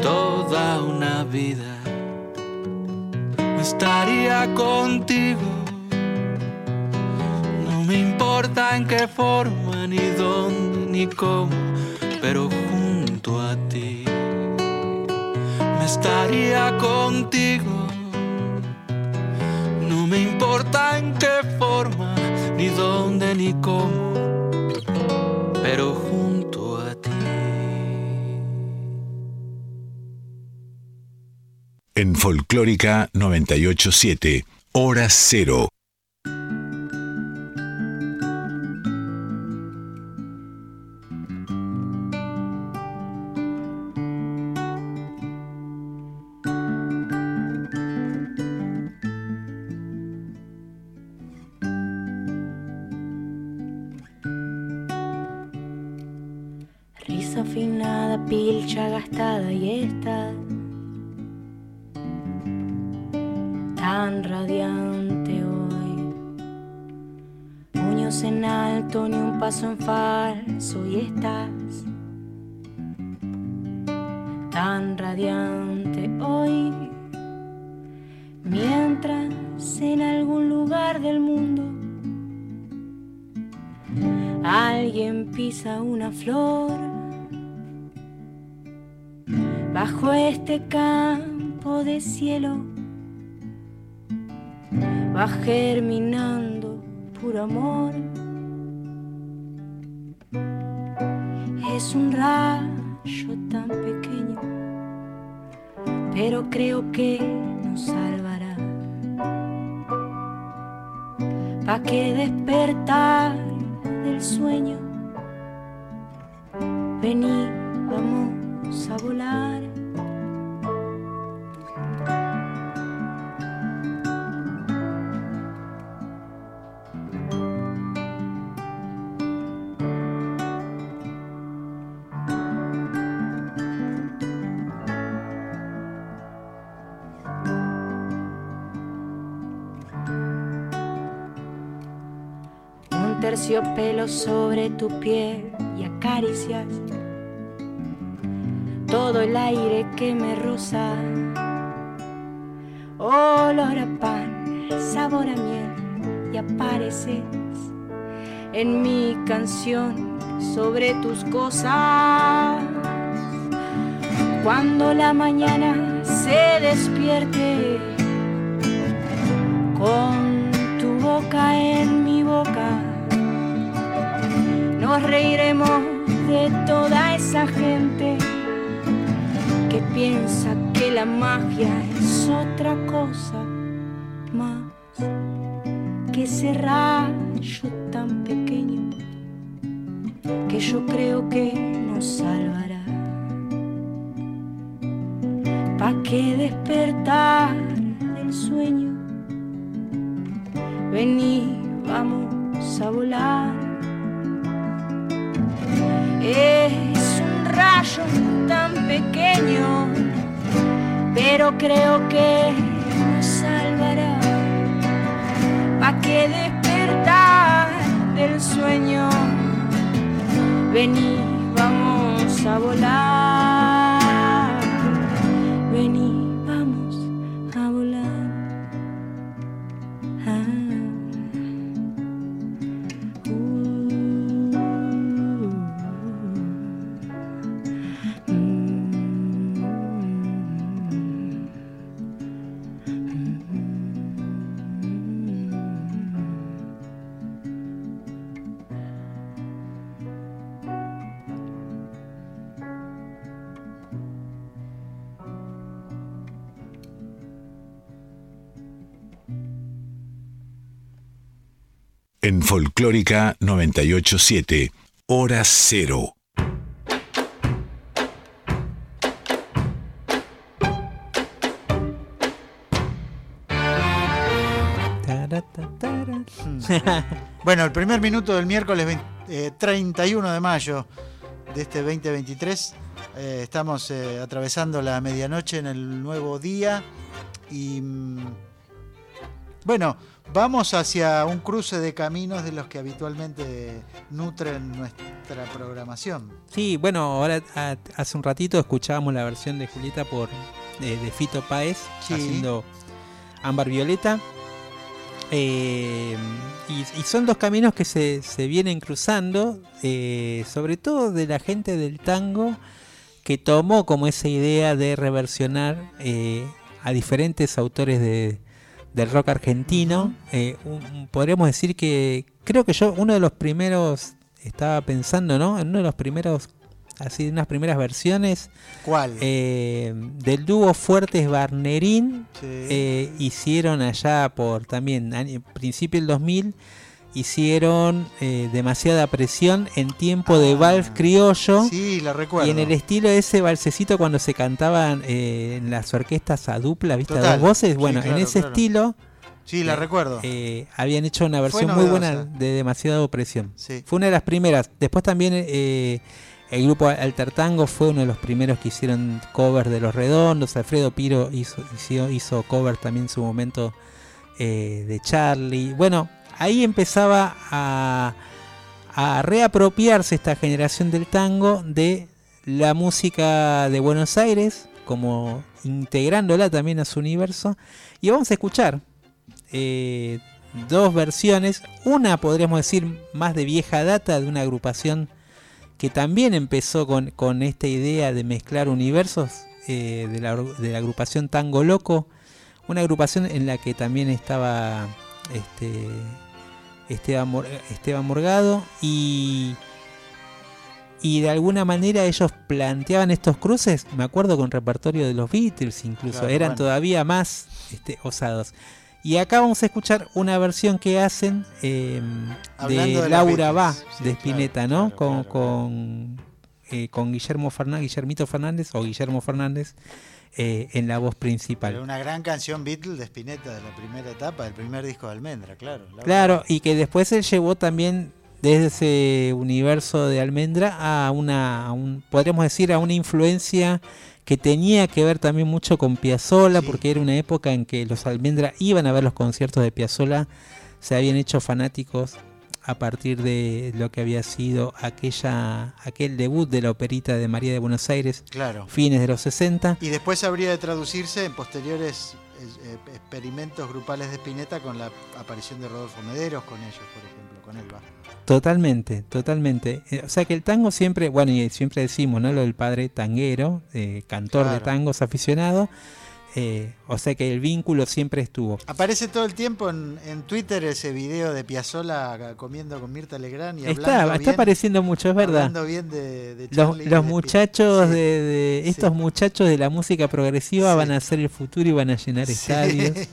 Toda una vida estaría contigo. No me importa en qué forma, ni dónde, ni cómo, pero a ti me estaría contigo. No me importa en qué forma, ni dónde, ni cómo, pero junto a ti. En Folclórica 987, Hora Cero. Gastada y está tan radiante hoy. Puños en alto, ni un paso en falso y estás tan radiante hoy. Mientras en algún lugar del mundo alguien pisa una flor bajo este campo de cielo va germinando puro amor. Es un rayo tan pequeño, pero creo que nos salvará. Pa' que despertar del sueño, vení, vamos a volar. un terciopelo sobre tu piel y acaricias todo el aire que me roza. Olor a pan, sabor a miel y apareces en mi canción sobre tus cosas. Cuando la mañana se despierte con tu boca en mi boca, nos reiremos de toda esa gente piensa que la magia es otra cosa más que ese rayo tan pequeño que yo creo que nos salvará. Pa' que despertar del sueño, vení, vamos a volar. Es un rayo tan pequeño, pero creo que nos salvará. Pa' que despertar del sueño, vení, vamos a volar. En Folclórica 987, Hora Cero. Bueno, el primer minuto del miércoles 20 eh, 31 de mayo de este 2023. eh, estamos eh, atravesando la medianoche en el nuevo día y mm, bueno, vamos hacia un cruce de caminos de los que habitualmente nutren nuestra programación. Sí, bueno, ahora a- hace un ratito escuchábamos la versión de Julieta por de, de Fito Páez Sí. haciendo Ámbar Violeta. Eh, y, y son dos caminos que se, se vienen cruzando, eh, sobre todo de la gente del tango que tomó como esa idea de reversionar eh, a diferentes autores de, del rock argentino. Eh, un- podríamos decir que creo que yo uno de los primeros estaba pensando, ¿no? En uno de los primeros, así de unas primeras versiones ¿Cuál? eh, del dúo Fuertes Barnerín. Sí. eh, hicieron allá por también principio del 2000 hicieron eh, demasiada presión en tiempo de Ah, vals criollo sí, la recuerdo. y en el estilo de ese balsecito cuando se cantaban eh, en las orquestas a dupla, ¿viste? A dos voces. Sí, Bueno, claro, en ese claro. estilo sí, la eh, recuerdo. eh, habían hecho una versión muy buena de Demasiado Presión. Sí. Fue una de las primeras. Después también el grupo Alter Tango fue uno de los primeros que hicieron cover de Los Redondos. Alfredo Piro hizo, hizo, hizo cover también en su momento de Charlie. Bueno, ahí empezaba a, reapropiarse esta generación del tango de la música de Buenos Aires, como integrándola también a su universo. Y vamos a escuchar eh, dos versiones. Una podríamos decir más de vieja data de una agrupación que también empezó con, con esta idea de mezclar universos eh, de, la, de la agrupación Tango Loco. Una agrupación en la que también estaba este, Esteban, Esteban Morgado y, y de alguna manera ellos planteaban estos cruces, me acuerdo con repertorio de los Beatles incluso, Claro, eran bueno. todavía más este, osados. Y acá vamos a escuchar una versión que hacen eh, Hablando de Laura Va, sí, de claro, Spinetta, ¿no? claro, con, con, eh, con Guillermo Fernández, Guillermito Fernández o Guillermo Fernández eh, en la voz principal. Pero una gran canción Beatles de Spinetta de la primera etapa, del primer disco de Almendra, claro. Claro, y que después él llevó también desde ese universo de Almendra a una, a un, podríamos decir, a una influencia que tenía que ver también mucho con Piazzolla, Sí. porque era una época en que los Almendra iban a ver los conciertos de Piazzolla, se habían hecho fanáticos a partir de lo que había sido aquella aquel debut de la operita de María de Buenos Aires, Claro. fines de los 60. Y después habría de traducirse en posteriores eh, eh, experimentos grupales de Spinetta con la aparición de Rodolfo Mederos con ellos, por ejemplo, con Elba. Totalmente, totalmente. Eh, O sea que el tango siempre, bueno, y siempre decimos, ¿no? Lo del padre tanguero, eh, cantor de tangos aficionado. Eh, o sea que el vínculo siempre estuvo. Aparece todo el tiempo en, en Twitter ese video de Piazzolla comiendo con Mirta Legrand y Está, hablando está bien, apareciendo mucho, es verdad. hablando bien de, de Los, de muchachos de, Sí. de- sí. estos muchachos de la música progresiva Sí. van a ser el futuro y van a llenar estadios.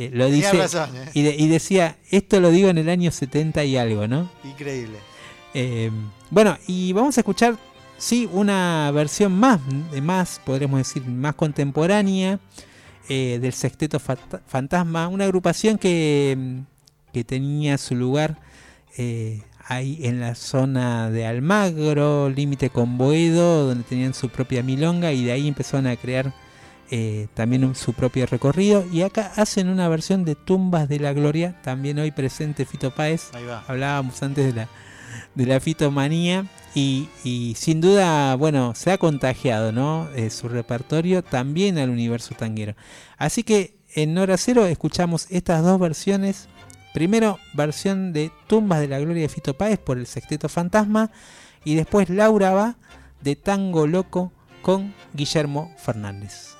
Eh, lo Tenía dice razón, ¿eh? y, de- y decía, esto lo digo en el año 70 y algo, ¿no? Increíble. Eh, bueno, y vamos a escuchar, sí, una versión más, más, podríamos decir, más contemporánea eh, del Sexteto Fantasma, una agrupación que, que tenía su lugar eh, ahí en la zona de Almagro, límite con Boedo, donde tenían su propia milonga y de ahí empezaron a crear eh, también un- su propio recorrido. Y acá hacen una versión de Tumbas de la Gloria, también hoy presente Fito Páez. Ahí va. Hablábamos antes de la, de la fitomanía y, sin duda, bueno, se ha contagiado, ¿no? Eh, su repertorio también al universo tanguero. Así que en Hora Cero escuchamos estas dos versiones. Primero, versión de Tumbas de la Gloria de Fito Páez por el Sexteto Fantasma y después Laura va de Tango Loco con Guillermo Fernández.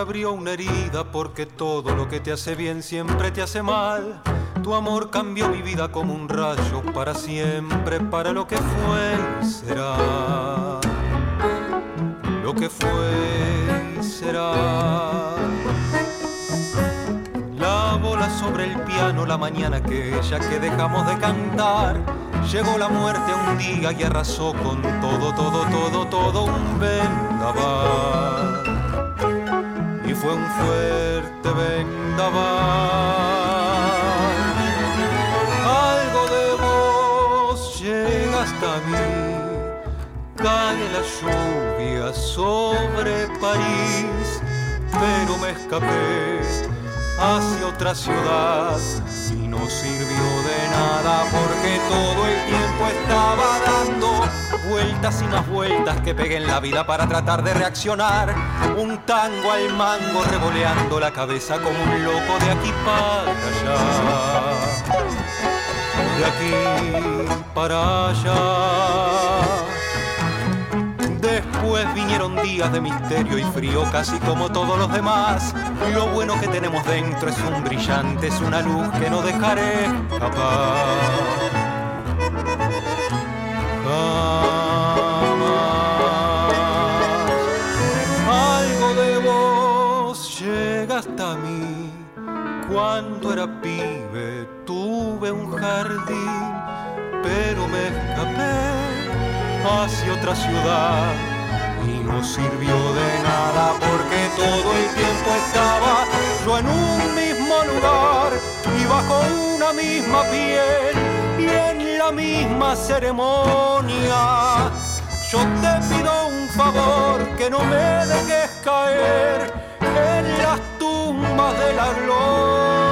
Abrió una herida porque todo lo que te hace bien siempre te hace mal. Tu amor cambió mi vida como un rayo para siempre, para lo que fue y será. Lo que fue y será. sobre el piano la mañana aquella que dejamos de cantar. Llegó la muerte un día y arrasó con todo, todo, todo, todo un vendaval. Fue un fuerte vendaval. Algo de vos llega hasta mí. Cae la lluvia sobre París, pero me escapé hacia otra ciudad y no sirvió de nada porque todo el tiempo estaba dando vueltas y más vueltas que pegué en la vida para tratar de reaccionar. Un tango al mango revoleando la cabeza como un loco de aquí para allá. De aquí para allá. Después vinieron días de misterio y frío, casi como todos los demás. Lo bueno que tenemos dentro es un brillante, es una luz que no dejaré escapar. Algo de vos llega hasta mí. Cuando era pibe tuve un jardín, pero me escapé hacia otra ciudad y no sirvió de nada porque todo el tiempo estaba yo en un mismo lugar y bajo una misma piel y en misma ceremonia. Yo te pido un favor que no me dejes caer en las tumbas de la. Gloria.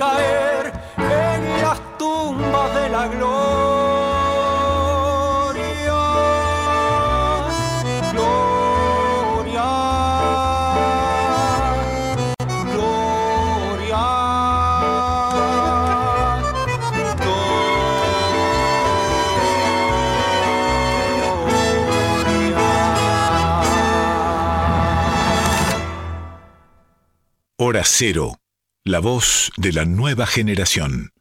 Caer en las tumbas de la gloria. Gloria. Gloria. Hora Cero, la voz de la nueva generación.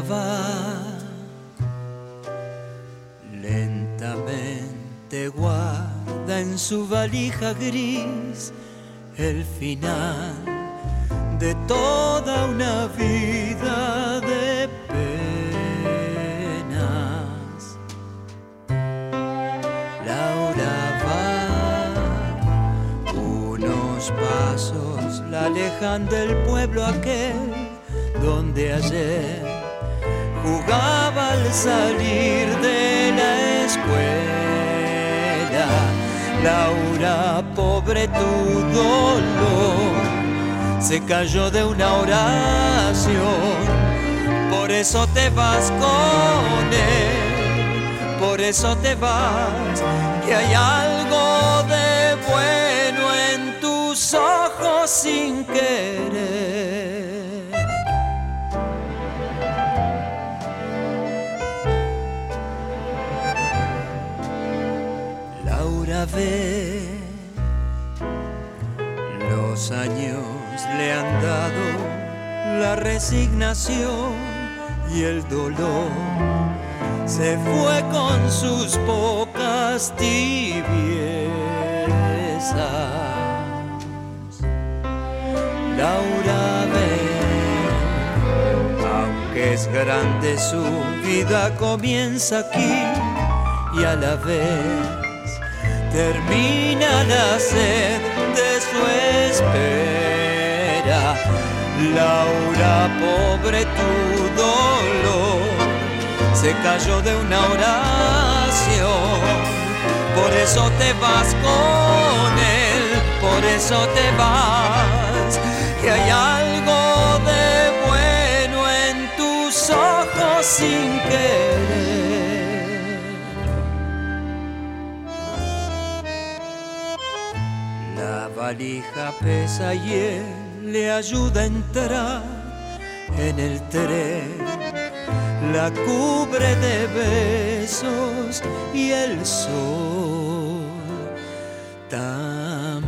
Va lentamente guarda en su valija gris el final de toda una vida de penas. Laura va unos pasos la alejan del pueblo aquel donde ayer jugaba al salir de la escuela. Laura, pobre tu dolor, se cayó de una oración, por eso te vas con él, por eso te vas, que hay algo de bueno en tus ojos sin querer. Los años le han dado la resignación y el dolor. Se fue con sus pocas tibiezas. Laura ve, aunque es grande su vida, comienza aquí y a la vez termina la sed de su espera. Laura, pobre tu dolor, se cayó de una oración. Por eso te vas con él, por eso te vas. Y hay algo de bueno en tus ojos sin querer. Valija pesa y le ayuda a entrar en el tren. La cubre de besos y el sol también.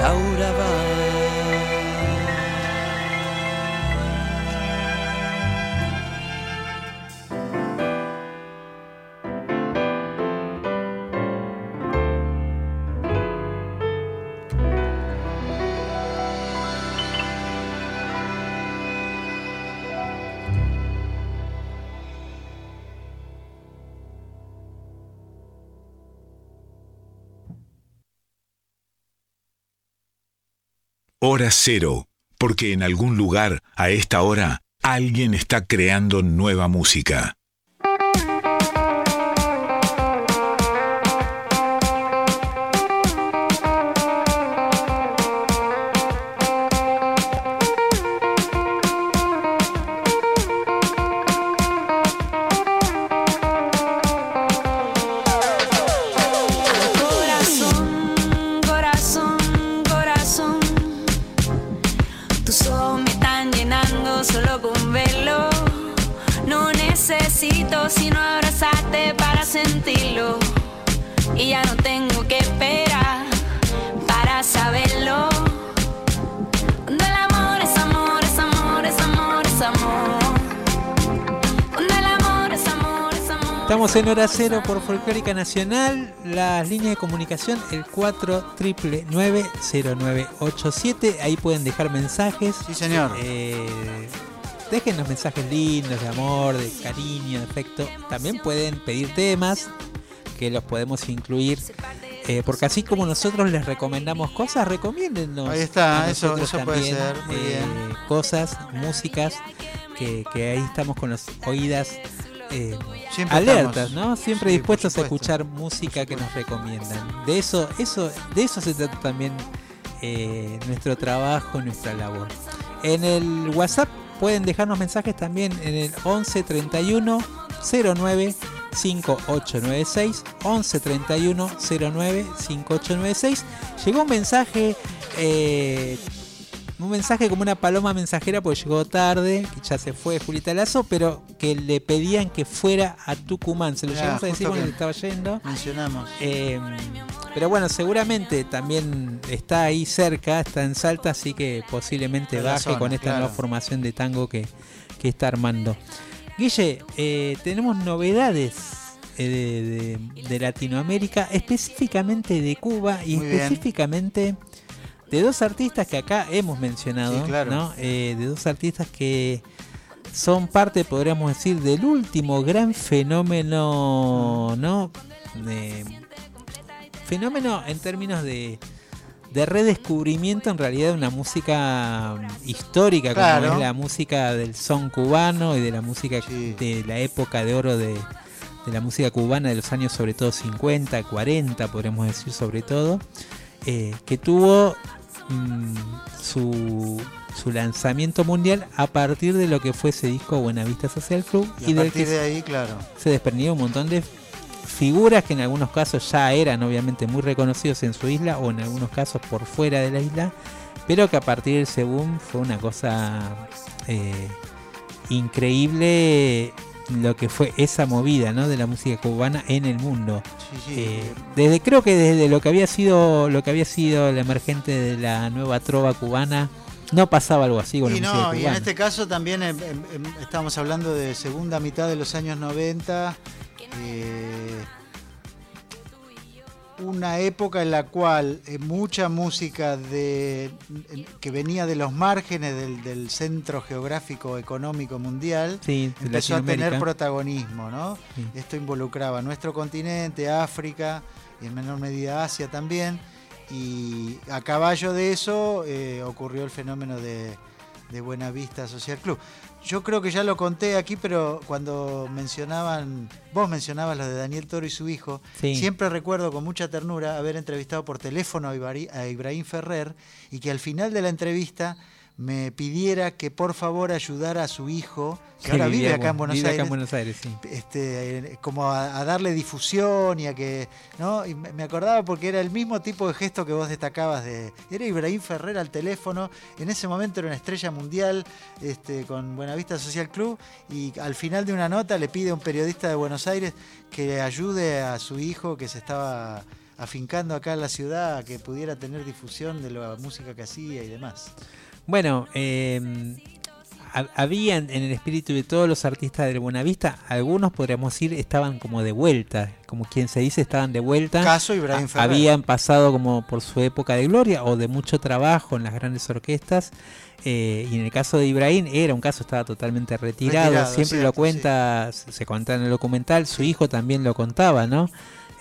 Laura va. Hora cero, porque en algún lugar, a esta hora, alguien está creando nueva música. En hora cero por Folclórica Nacional. Las líneas de comunicación, el 4 0987 Ahí pueden dejar mensajes. Sí, señor. Eh, déjenos mensajes lindos, de amor, de cariño, de afecto. También pueden pedir temas que los podemos incluir. eh, porque así como nosotros les recomendamos cosas, recomiéndennos. Ahí está, eso- nosotros eso puede también, ser, muy eh, bien. Cosas, músicas, que, que ahí estamos con las oídas eh, alertas, estamos. ¿no? Siempre Sí, dispuestos a escuchar música que nos recomiendan. De eso, eso, de eso se trata también eh, nuestro trabajo, nuestra labor. En el WhatsApp pueden dejarnos mensajes también en el 11 31 09 5896 11 31 09 5896 llegó un mensaje eh, un mensaje como una paloma mensajera porque llegó tarde, que ya se fue Julita Lazo, pero que le pedían que fuera a Tucumán. Se lo Mirá, llegamos a decir cuando estaba yendo. Mencionamos. Eh, pero bueno, seguramente también está ahí cerca, está en Salta, así que posiblemente baje zona, con esta claro. nueva formación de tango que, que está armando. Guille, eh, tenemos novedades eh, de, de- de Latinoamérica, específicamente de Cuba y Muy bien. De dos artistas que acá hemos mencionado, Sí, claro. ¿no? Eh, de dos artistas que son parte, podríamos decir, del último gran fenómeno, ¿no? Fenómeno en términos de, de redescubrimiento en realidad de una música histórica como Claro. es la música del son cubano y de la música de la época de oro de, de la música cubana de los años sobre todo 50, 40, podríamos decir sobre todo, eh, que tuvo mm, su, su lanzamiento mundial a partir de lo que fue ese disco Buenavista Social Club Y, y, a del que partir de ahí, claro. se desprendió un montón de figuras que en algunos casos ya eran obviamente muy reconocidos en su isla o en algunos casos por fuera de la isla, pero que a partir del ese boom fue una cosa eh, increíble lo que fue esa movida ¿no? de la música cubana en el mundo. Sí, sí. Eh, desde creo que desde lo que había sido lo que había sido el emergente de la nueva trova cubana no pasaba algo así con Y la música no, y en cubana. este caso también em, em, em, estamos hablando de segunda mitad de los años 90. Eh, una época en la cual eh, mucha música de, que venía de los márgenes del, del centro geográfico económico mundial Sí, empezó a tener protagonismo, ¿no? Sí. Esto involucraba nuestro continente, África y en menor medida Asia también. Y a caballo de eso eh, ocurrió el fenómeno de, de Buenavista Social Club. Yo creo que ya lo conté aquí, pero cuando mencionaban, vos mencionabas lo de Daniel Toro y su hijo, Sí. siempre recuerdo con mucha ternura haber entrevistado por teléfono a Ibrahim Ferrer y que al final de la entrevista me pidiera que por favor ayudara a su hijo, que Sí, ahora vive acá en bu- Buenos vive Aires, acá en Buenos Aires, sí. este, eh, como a, a darle difusión y a que, ¿no? Y me acordaba porque era el mismo tipo de gesto que vos destacabas de, era Ibrahim Ferrer al teléfono, en ese momento era una estrella mundial, este, con Buenavista Social Club, y al final de una nota le pide a un periodista de Buenos Aires que ayude a su hijo que se estaba afincando acá en la ciudad, a que pudiera tener difusión de la música que hacía y demás. Bueno, eh, ha- había en el espíritu de todos los artistas del Buenavista, algunos podríamos decir estaban como de vuelta, como quien se dice estaban de vuelta. Caso Ibrahim Ferrer. Habían pasado como por su época de gloria o de mucho trabajo en las grandes orquestas. eh, y en el caso de Ibrahim era un caso, estaba totalmente retirado, Retirado, siempre lo cuenta, se- se cuenta en el documental, su hijo también lo contaba, ¿no?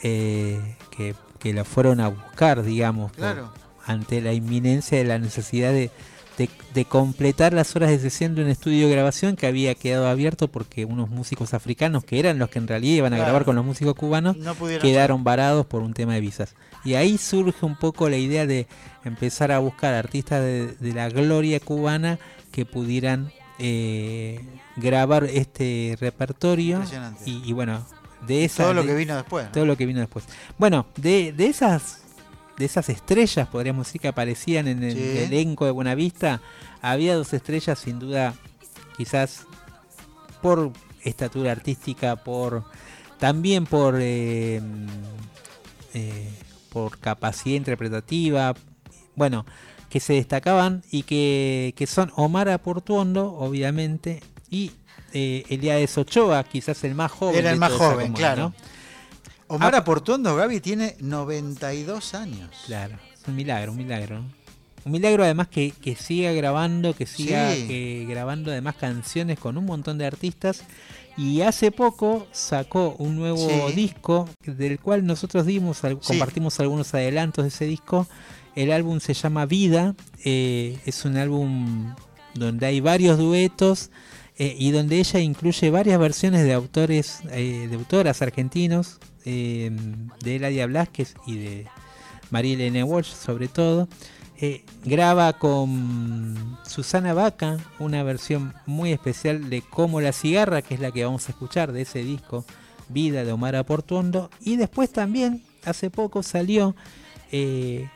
Eh, que, que lo fueron a buscar, digamos, por- Claro. ante la inminencia de la necesidad de, de- de completar las horas de sesión de un estudio de grabación que había quedado abierto porque unos músicos africanos, que eran los que en realidad iban a Claro. grabar con los músicos cubanos, No pudieron quedaron varados por un tema de visas. Y ahí surge un poco la idea de empezar a buscar artistas de, de la gloria cubana que pudieran eh, grabar este repertorio. Impresionante. Y, y bueno, de esa, Todo lo de- que vino después. ¿no? todo lo que vino después. Bueno, de, de esas de esas estrellas, podríamos decir, que aparecían en el Sí. elenco de Buenavista, había dos estrellas sin duda, quizás por estatura artística, por también por eh, eh, por capacidad interpretativa, bueno, que se destacaban y que, que son Omar Aportuondo, obviamente, y eh, Eliades Ochoa, quizás el más joven. Era el más joven, comunidad, claro. ¿no? Omar Ah, Aportuondo, Gaby, tiene 92 años. Claro, es un milagro, un milagro. Un milagro además que, que siga grabando, que siga Sí. grabando además canciones con un montón de artistas. Y hace poco sacó un nuevo Sí. disco del cual nosotros dimos, Sí. compartimos algunos adelantos de ese disco. El álbum se llama Vida, eh, es un álbum donde hay varios duetos eh, y donde ella incluye varias versiones de autores, eh, de autoras argentinos, eh, de Eladia Blasquez y de María Elena Walsh sobre todo. Eh, graba con Susana Vaca una versión muy especial de Como la cigarra, que es la que vamos a escuchar de ese disco, Vida de Omar Aportuondo. Y después también, hace poco salió eh,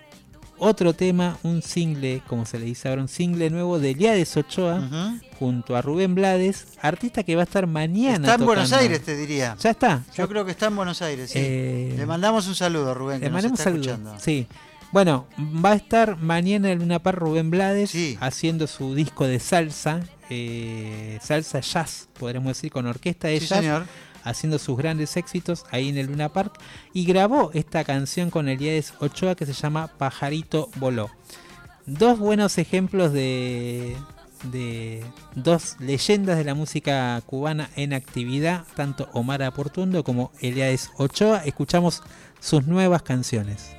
otro tema, un single, como se le dice ahora, un single nuevo de Eliades Ochoa, Ujú. junto a Rubén Blades, artista que va a estar mañana. Está en Buenos. Aires, te diría. Ya está. Yo creo que está en Buenos Aires, sí. Eh, Le mandamos un saludo, Rubén, que Le mandamos saludos. escuchando. Sí. Bueno, va a estar mañana en Luna Par Rubén Blades Sí. haciendo su disco de salsa, eh, salsa jazz, podríamos decir, con orquesta de Sí, jazz, señor. Haciendo sus grandes éxitos ahí en el Luna Park y grabó esta canción con Elías Ochoa que se llama Pajarito Voló. Dos buenos ejemplos de, dos leyendas de la música cubana en actividad, tanto Omar Aportundo como Eliades Ochoa. Escuchamos sus nuevas canciones.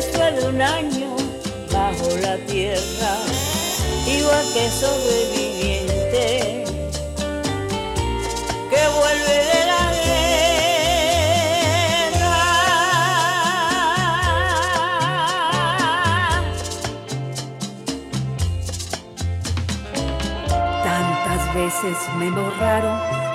resto de un año bajo la tierra, igual que sobreviviente que vuelve de la guerra. Tantas veces me borraron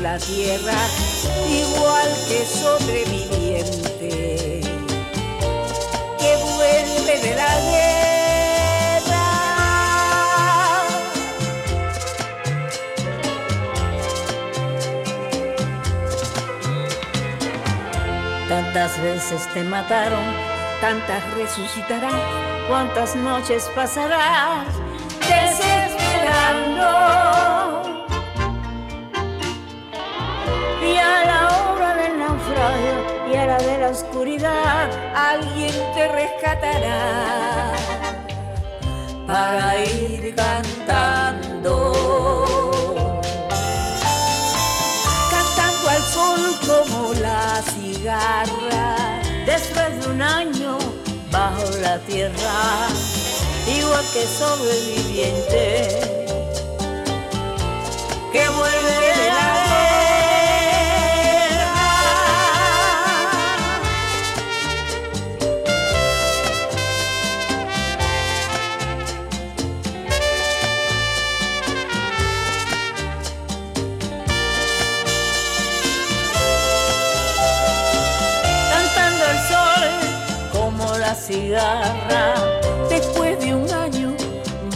La tierra, igual que sobreviviente, que vuelve de la guerra. Tantas veces te mataron, tantas resucitarás, cuántas noches pasarás desesperando. Y a la hora del naufragio y a la de la oscuridad, alguien te rescatará para ir cantando. Cantando al sol como la cigarra, después de un año bajo la tierra, igual que sobreviviente que vuelve de la después de un año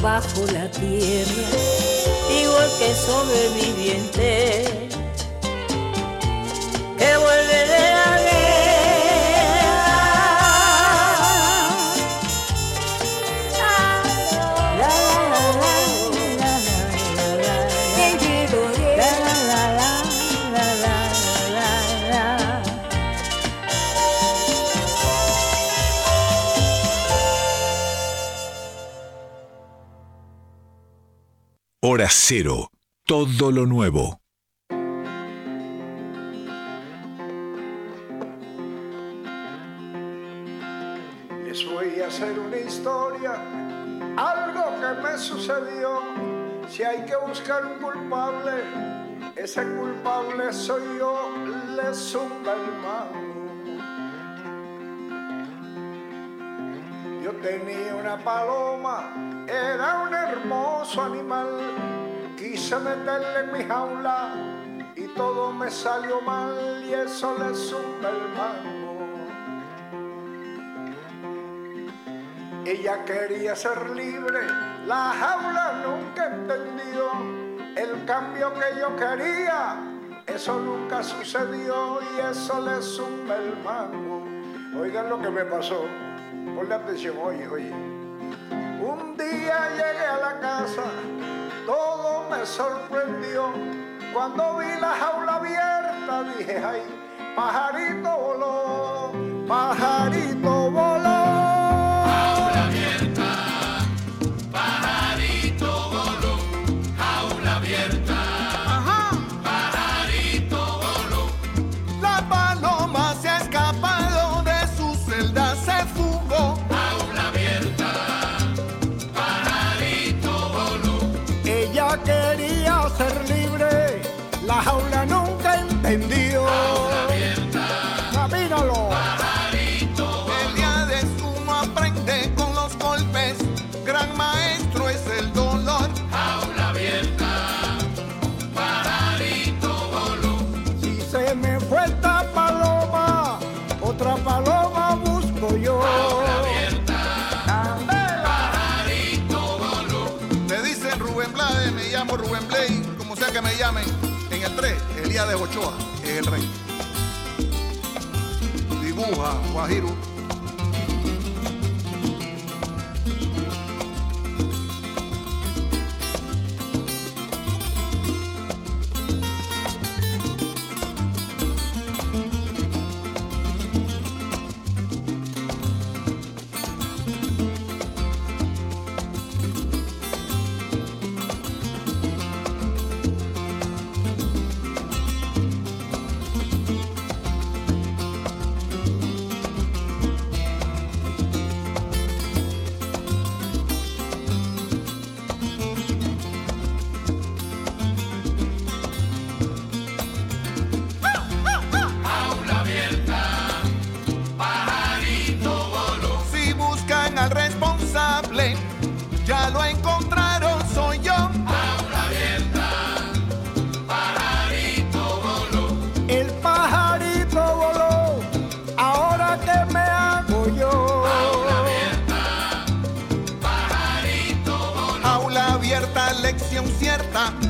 bajo la tierra igual que sobreviviente que vuelve de cero. Todo lo nuevo. Les voy a hacer una historia, algo que me sucedió. Si hay que buscar un culpable, ese culpable soy yo, le zumba el mango. Yo tenía una paloma, era un hermoso animal. Quise meterle en mi jaula y todo me salió mal y eso le zumba el mango. Ella quería ser libre, la jaula nunca entendió el cambio que yo quería. Eso nunca sucedió y eso le zumba el mango. Oigan lo que me pasó. Ponle atención, oye, oye. Un día llegué a la casa, todo me sorprendió. Cuando vi la jaula abierta, dije, ay, pajarito voló, pajarito voló. Nunca Ochoa es el rey. Dibuja, Guajiro. Cierta.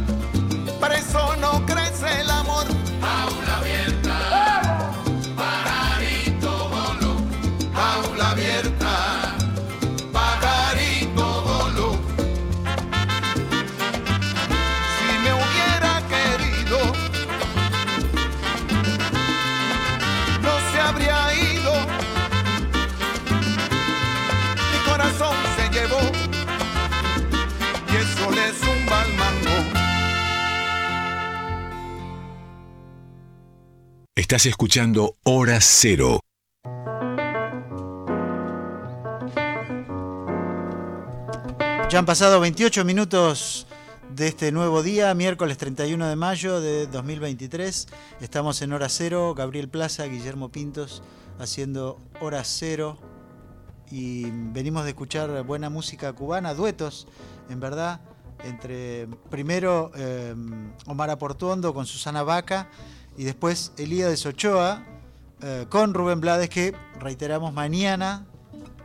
Estás escuchando Hora Cero. Ya han pasado 28 minutos de este nuevo día, miércoles 31 de mayo de 2023. Estamos en Hora Cero, Gabriel Plaza, Guillermo Pintos, haciendo Hora Cero. Y venimos de escuchar buena música cubana, duetos, en verdad, entre primero eh, Omar Aportuondo con Susana Vaca y después Elías de Ochoa eh, con Rubén Blades, que reiteramos mañana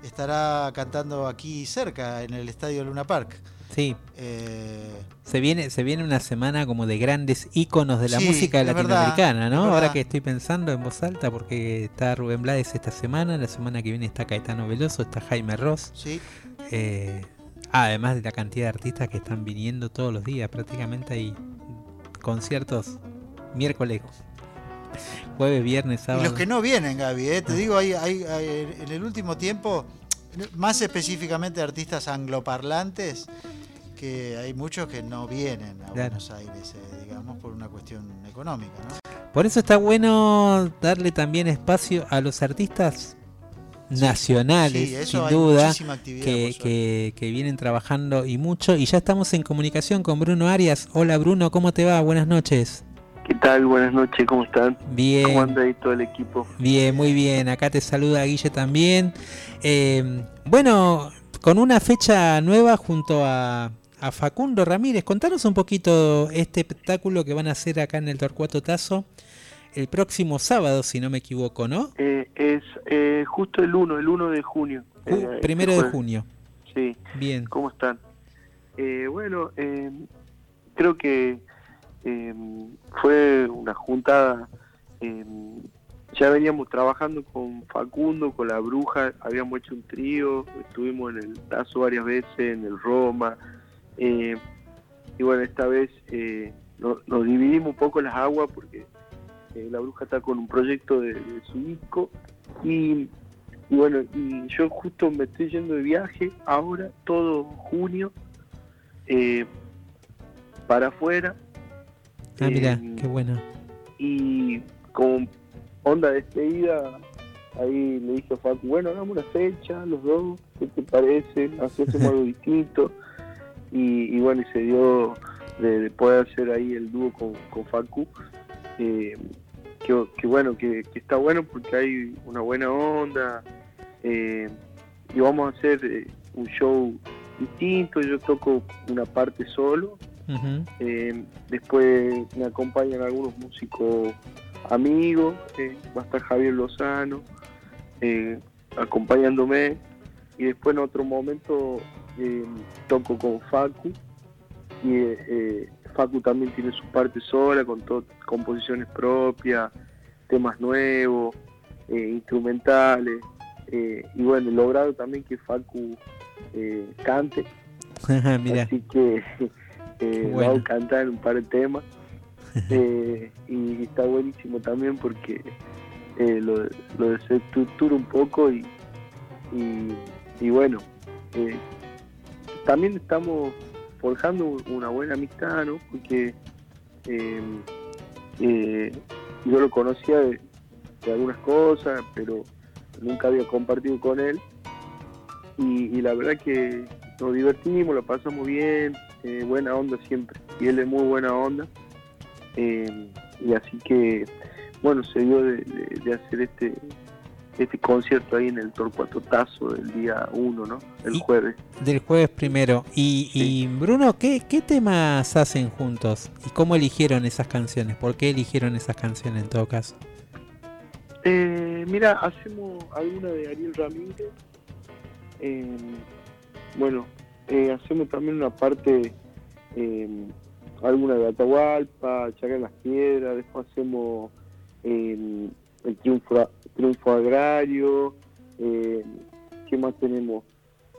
estará cantando aquí cerca, en el estadio Luna Park. Sí. Eh, Se viene, se viene una semana como de grandes íconos de la Sí, música verdad, latinoamericana, ¿no? Ahora que estoy pensando en voz alta, porque está Rubén Blades esta semana, la semana que viene está Caetano Veloso, está Jaime Ross. Sí. Eh, además de la cantidad de artistas que están viniendo todos los días, prácticamente hay conciertos miércoles, jueves, viernes, Y sábado. los que no vienen, Gaby, eh, te digo, hay, hay- hay- en el último tiempo, más específicamente artistas angloparlantes, que hay muchos que no vienen a Claro. Buenos Aires, eh, digamos, por una cuestión económica. ¿no? Por eso está bueno darle también espacio a los artistas nacionales, sí, sin duda, que- que vienen trabajando y mucho. Y ya estamos en comunicación con Bruno Arias. Hola Bruno, ¿cómo te va? Buenas noches. ¿Qué tal? Buenas noches, ¿cómo están? Bien. ¿Cómo anda ahí todo el equipo? Bien, muy bien. Acá te saluda Guille también. Eh, bueno, con una fecha nueva junto a, a Facundo Ramírez. Contanos un poquito este espectáculo que van a hacer acá en el Torcuato Tazo el próximo sábado, si no me equivoco, ¿no? Eh, es eh, justo el 1, el 1 de junio. Ju- Eh, primero de junio. Sí. Bien. ¿Cómo están? Eh, bueno, eh, creo que eh, fue una juntada. eh, ya veníamos trabajando con Facundo, con la Bruja, habíamos hecho un trío, estuvimos en el Tazo varias veces, en el Roma. eh, y bueno, esta vez eh, no- nos dividimos un poco las aguas porque eh, la Bruja está con un proyecto de, de su disco. Y, y bueno, y yo justo me estoy yendo de viaje ahora, todo junio, eh, para afuera. Ah, mira, Eh, qué bueno. y como onda despedida, ahí le dije a Facu, bueno, hagamos una fecha, los dos, ¿qué te parece? Así hacemos algo distinto. Y, y bueno, y se dio de, de poder hacer ahí el dúo con, con Facu. eh, que, que bueno, que, que está bueno porque hay una buena onda. eh, y vamos a hacer eh, un show distinto, yo toco una parte solo Eh, después me acompañan algunos músicos amigos, eh, va a estar Javier Lozano eh, acompañándome. Y después en otro momento toco con Facu. Y Facu también tiene su parte sola con composiciones propias, temas nuevos, instrumentales. Y bueno, he logrado también que Facu eh, cante. Mira. Así que eh, bueno. vamos a cantar un par de temas. Eh, y está buenísimo también porque eh, lo, lo desestructura un poco y, y, y bueno, eh, también estamos forjando una buena amistad, ¿no? Porque eh, eh, yo lo conocía de, de algunas cosas, pero nunca había compartido con él y, y la verdad que nos divertimos, lo pasamos bien, eh, buena onda siempre, y él es muy buena onda, eh, y así que, bueno, se dio de, de- de hacer este este concierto ahí en el Torcuato Tazo del día 1, ¿no? El jueves. Del jueves primero. Y, y, Bruno, ¿qué, ¿qué temas hacen juntos? ¿Y cómo eligieron esas canciones? ¿Por qué eligieron esas canciones en todo caso? Eh, mira, hacemos alguna de Ariel Ramírez. eh, bueno, eh, hacemos también una parte, eh, alguna de Atahualpa, Chaca en las Piedras, después hacemos eh, el triunfo, triunfo agrario, eh, ¿qué más tenemos?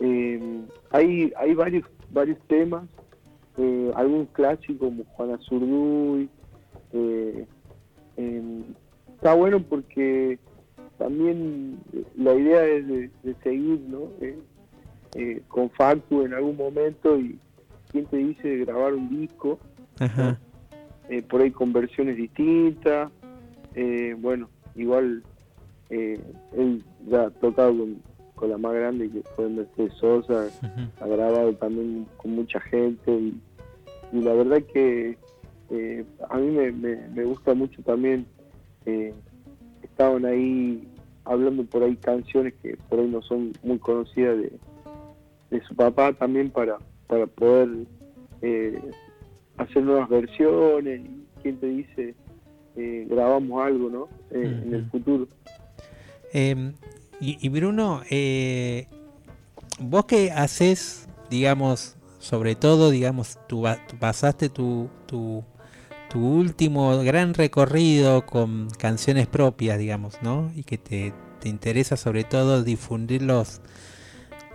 Eh, hay, hay varios, varios temas, eh, algún clásico como Juana Zurduy, eh, em, está bueno porque también la idea es de, de seguir ¿no? Eh, con Factu en algún momento y quién te dice grabar un disco, Ajá. eh, por ahí con versiones distintas, eh, bueno, igual eh, él ya ha tocado con, con la más grande que fue Mercedes Sosa, ha grabado también con mucha gente y, y la verdad que eh, a mí me, me- me gusta mucho también eh, estaban ahí hablando por ahí canciones que por ahí no son muy conocidas de, de su papá también para, para poder eh, hacer nuevas versiones. Y quién te dice eh, grabamos algo no Eh, en el futuro. Eh, y, y Bruno, eh, vos que haces, digamos, sobre todo, digamos, tú, tú pasaste tu, tu, tu último gran recorrido con canciones propias, digamos, ¿no? Y que te, te interesa sobre todo difundir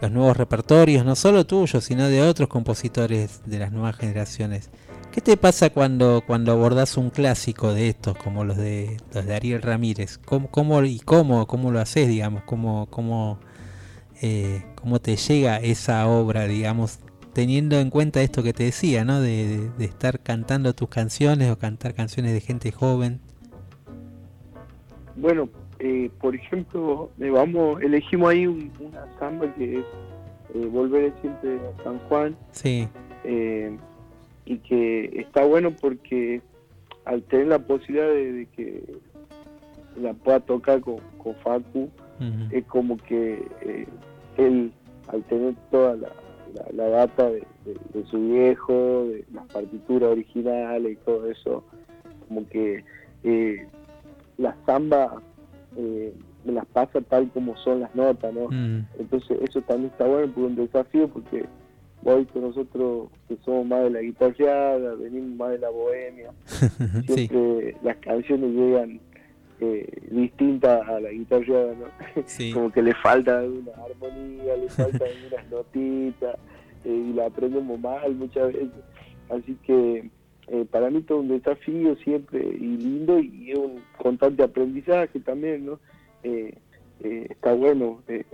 los, nuevos repertorios, no solo tuyos, sino de otros compositores de las nuevas generaciones. ¿Qué te pasa cuando, cuando abordás un clásico de estos, como los de los de Ariel Ramírez? ¿Cómo, cómo y cómo, cómo lo haces, digamos? ¿Cómo, cómo, eh, cómo te llega esa obra, digamos, teniendo en cuenta esto que te decía, ¿no? De, de- de estar cantando tus canciones o cantar canciones de gente joven. Bueno, eh, por ejemplo, eh, vamos, elegimos ahí un- una samba que es eh, Volver siempre a San Juan, Sí. eh, y que está bueno porque al tener la posibilidad de, de que la pueda tocar con, con Facu, es como que eh, él, al tener toda la, la- la data de, de- de su viejo, de las partituras originales y todo eso, como que eh, la samba eh, me las pasa tal como son las notas, ¿no? Mm. Entonces eso también está bueno es un desafío porque hoy con nosotros que somos más de la guitarreada, venimos más de la bohemia, Sí. siempre las canciones llegan eh, distintas a la guitarreada, ¿no? Sí. Como que le falta alguna armonía, le faltan algunas notitas eh, y la aprendemos mal muchas veces. Así que eh, para mí todo un desafío siempre y lindo y un constante aprendizaje también, ¿no? Eh, eh, está bueno eh,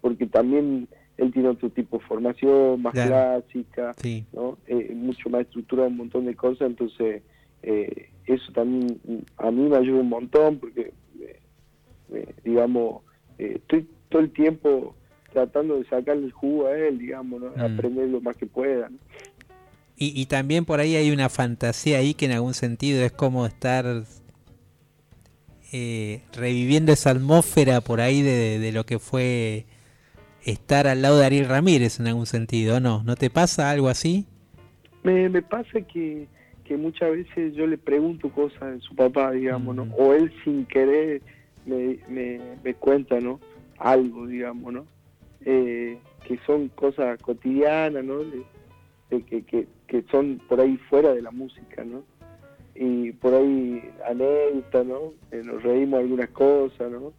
porque también él tiene otro tipo de formación más Claro. clásica, Sí. ¿no? Mucho más estructurada, un montón de cosas, entonces eso también a mí me ayuda un montón porque, digamos, estoy todo el tiempo tratando de sacarle el jugo a él, digamos, ¿no? Mm. aprender lo más que pueda. ¿no? Y, y también por ahí hay una fantasía ahí que en algún sentido es como estar eh, reviviendo esa atmósfera por ahí de, de lo que fue estar al lado de Ariel Ramírez en algún sentido, ¿no? ¿No te pasa algo así? Me, me pasa que, que muchas veces yo le pregunto cosas de su papá, digamos, ¿no? O él sin querer me, me, me cuenta, ¿no? Algo, digamos, ¿no? Eh, que son cosas cotidianas, ¿no? De que, que, que son por ahí fuera de la música, ¿no? Y por ahí anécdotas, ¿no? Eh, nos reímos algunas cosas, ¿no?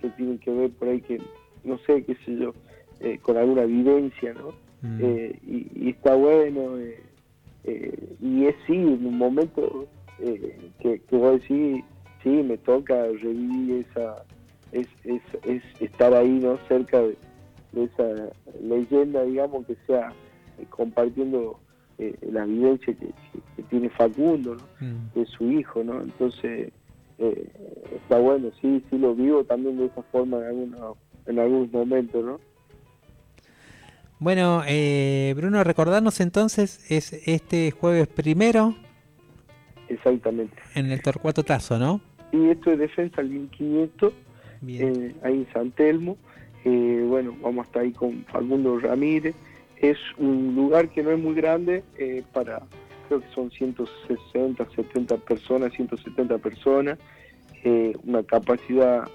Que tienen que ver por ahí que, no sé, qué sé yo, eh, con alguna vivencia, ¿no? Eh, y, y está bueno, eh, y es sí, en un momento que, que vos decís, sí, me toca revivir esa, es, es, es estar ahí, ¿no? Cerca de, de esa leyenda, digamos, que sea compartiendo eh, la vivencia que, que- que tiene Facundo, ¿no? de su hijo, ¿no? Entonces, eh, está bueno, sí, sí lo vivo también de esa forma en, algunos en algunos momentos, ¿no? Bueno, eh, Bruno, recordarnos entonces, es este jueves primero Exactamente. en el Torcuato Tazo, ¿no? Y esto es Defensa al 1500, eh, ahí en San Telmo. Eh, bueno, vamos a estar ahí con Facundo Ramírez. Es un lugar que no es muy grande, eh, para, creo que son 160, 70 personas, 170 personas, eh, una capacidad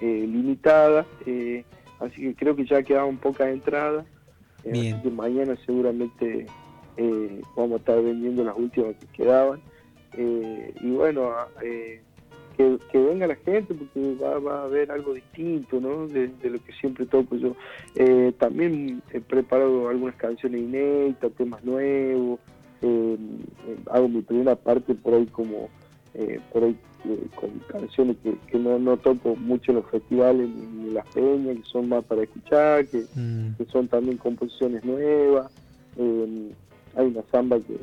eh, limitada, eh, así que creo que ya quedaban pocas entradas. Así que mañana seguramente eh, vamos a estar vendiendo las últimas que quedaban. Eh, y bueno, a- eh, que, que venga la gente porque va, va a haber algo distinto, ¿no? De, de lo que siempre toco yo. Eh, también he preparado algunas canciones inéditas, temas nuevos. eh, eh, hago mi primera parte por ahí como eh, por ahí eh, con canciones que, que no, no toco mucho en los festivales ni en las peñas, que son más para escuchar, que, Mm, que son también composiciones nuevas. Eh, hay una samba que,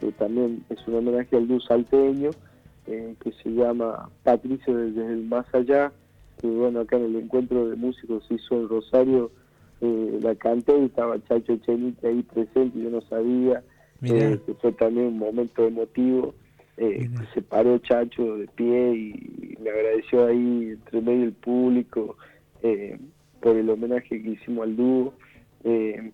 que también es un homenaje al dúo salteño, eh, que se llama Patricio desde el más allá, que bueno, acá en el encuentro de músicos se hizo en Rosario, eh, la canté y estaba Chacho Chenite ahí presente, y yo no sabía, eh, que fue también un momento emotivo, eh, que se paró Chacho de pie y me agradeció ahí entre medio del público eh, por el homenaje que hicimos al dúo. Eh,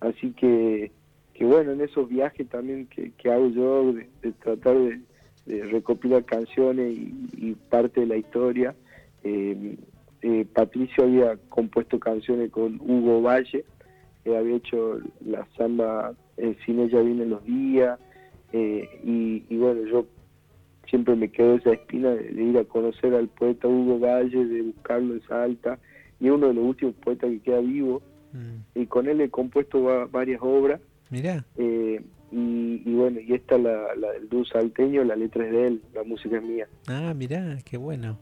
así que, que bueno, en esos viajes también que, que hago yo, de, de tratar de, de recopilar canciones y, y parte de la historia, eh, eh, Patricio había compuesto canciones con Hugo Valle, que había hecho la samba eh, Sin ella vienen los días, eh, y, y bueno, yo siempre me quedó esa espina de, de ir a conocer al poeta Hugo Valle, de buscarlo en Salta, y es uno de los últimos poetas que queda vivo, mm. y con él he compuesto va- varias obras, Mirá. eh, y, y bueno, y esta la, la del dúo salteño, la letra es de él, la música es mía. Ah, mirá, qué bueno.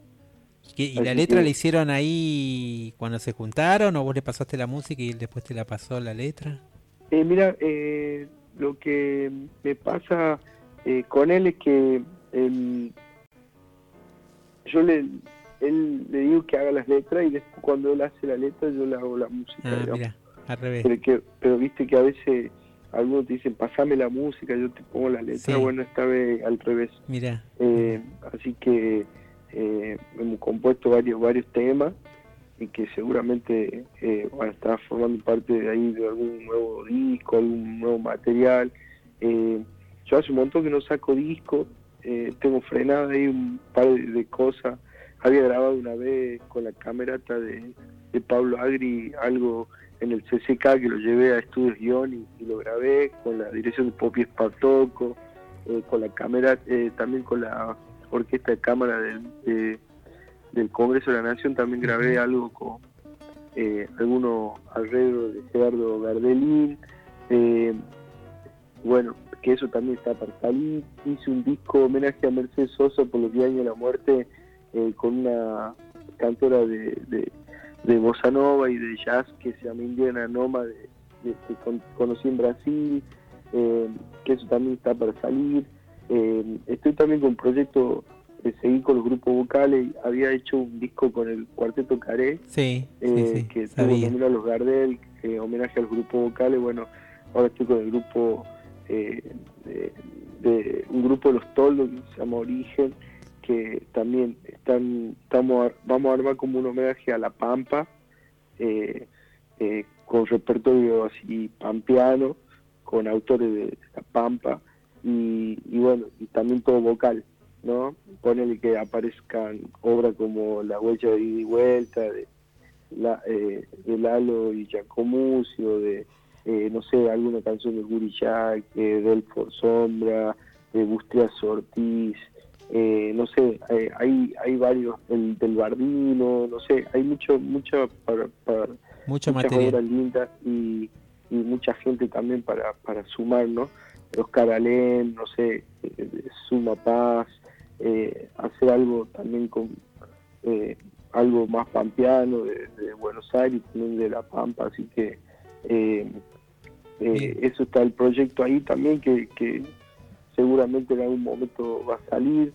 ¿Y, la Así letra que- la hicieron ahí cuando se juntaron o vos le pasaste la música y él después te la pasó la letra? Eh, mira, eh, lo que me pasa eh, con él es que em, yo le, él, le digo que haga las letras y después cuando él hace la letra yo le hago la música. Ah, mira, al revés. pero, que, pero viste que a veces algunos te dicen, pasame la música, yo te pongo la letra. Sí. Bueno, esta vez al revés. Mira. Eh, así que eh, hemos compuesto varios varios temas y que seguramente eh, van a estar formando parte de ahí de algún nuevo disco, algún nuevo material. Eh, yo hace un montón que no saco disco, eh, tengo frenada ahí un par de, de cosas. Había grabado una vez con la camerata de, de Pablo Agri algo en el CCK que lo llevé a Estudios Guión y, y lo grabé con la dirección de Popi Espartoco, eh, con la cámara, eh, también con la orquesta de cámara del, de- del Congreso de la Nación, también grabé algo con eh, algunos alrededor de Gerardo Gardelín, eh, bueno, que eso también está para salir, hice un disco homenaje a Mercedes Sosa por los 10 años de la muerte eh, con una cantora de, de, de bossa nova y de jazz que se llama Indiana Noma, de, de- que con- conocí en Brasil, eh, que eso también está para salir. Eh, estoy también con un proyecto de seguir con los grupos vocales. Había hecho un disco con el Cuarteto Caré, Sí, eh, sí, que tuvo nominado a los Gardel, eh, homenaje a los grupos vocales. Bueno, ahora estoy con el grupo, eh, de, de- un grupo de los Toldos que se llama Origen, que también están, estamos, vamos a armar como un homenaje a La Pampa, eh, eh, con repertorio así pampeano, con autores de La Pampa, y, y bueno, y también todo vocal, ¿no? Ponele que aparezcan obras como La huella de ida y vuelta, de, la, eh, de Lalo y Giacomusio, de, eh, no sé, alguna canción de Guri Jack, eh, Delfor Sombra, de Bustrias Ortiz, eh, no sé, eh, hay, hay varios, el del Bardino, no sé, hay mucho, mucho para, para Mucho muchas material. obras lindas y, y mucha gente también para, para sumar, ¿no? Oscar Alén, no sé, eh, Suma Paz, eh, hacer algo también con eh, algo más pampeano de, de Buenos Aires, también de La Pampa, así que eh, eh, eso está el proyecto ahí también que, que seguramente en algún momento va a salir.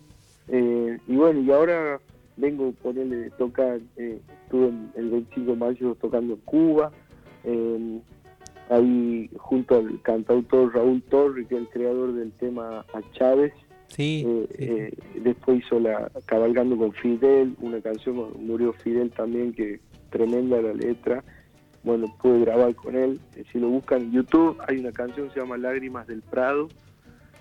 Eh, y bueno, y ahora vengo a ponerle de tocar, eh, estuve en- el 25 de mayo tocando en Cuba, eh, ahí junto al cantautor Raúl Torre, que es el creador del tema A Chávez. Sí, Eh, eh, después hizo la Cabalgando con Fidel, una canción murió Fidel también, que tremenda la letra. Bueno, pude grabar con él. Si lo buscan en YouTube, hay una canción que se llama Lágrimas del Prado,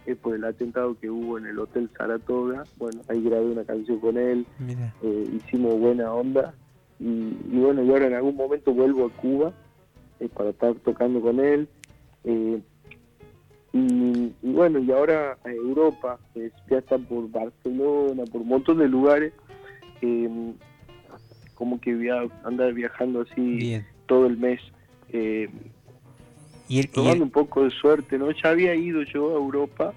es por el atentado que hubo en el Hotel Saratoga. Bueno, ahí grabé una canción con él, eh, hicimos buena onda. Y, y bueno, y ahora en algún momento vuelvo a Cuba eh, para estar tocando con él. Eh, y, y bueno, y ahora eh, Europa, eh, ya está por Barcelona, por un montón de lugares, eh, como que voy a andar viajando así Bien. todo el mes. eh, Y tomando un poco de suerte, ¿no? Ya había ido yo a Europa,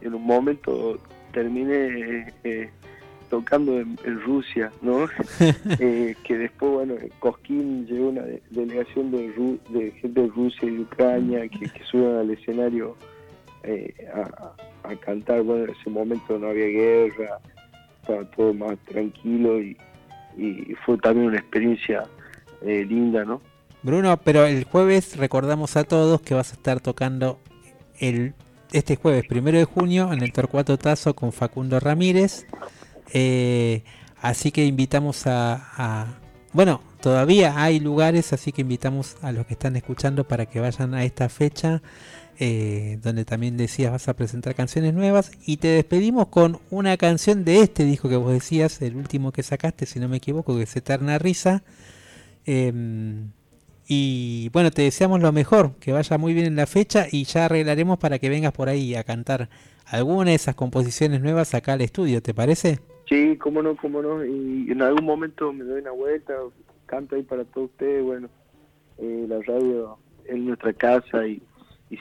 en un momento terminé eh, tocando en, en Rusia, ¿no? Eh, que después, bueno, en Cosquín llegó una de- delegación de, Ru- de gente de Rusia y de Ucrania que, que subieron al escenario eh, a, a cantar. Bueno, en ese momento no había guerra, estaba todo más tranquilo y, y fue también una experiencia eh, linda, ¿no? Bruno, pero el jueves recordamos a todos que vas a estar tocando el este jueves, primero de junio, en el Torcuato Tazo con Facundo Ramírez. Eh, así que invitamos a, Bueno, todavía hay lugares, así que invitamos a los que están escuchando para que vayan a esta fecha, eh, donde también decías vas a presentar canciones nuevas. Y te despedimos con una canción de este disco que vos decías, el último que sacaste, si no me equivoco, que es Eterna Risa. Em, y bueno, te deseamos lo mejor, que vaya muy bien en la fecha y ya arreglaremos para que vengas por ahí a cantar alguna de esas composiciones nuevas acá al estudio, ¿te parece? Sí, cómo no, cómo no. Y en algún momento me doy una vuelta, canto ahí para todos ustedes. Bueno, eh, la radio es nuestra casa y,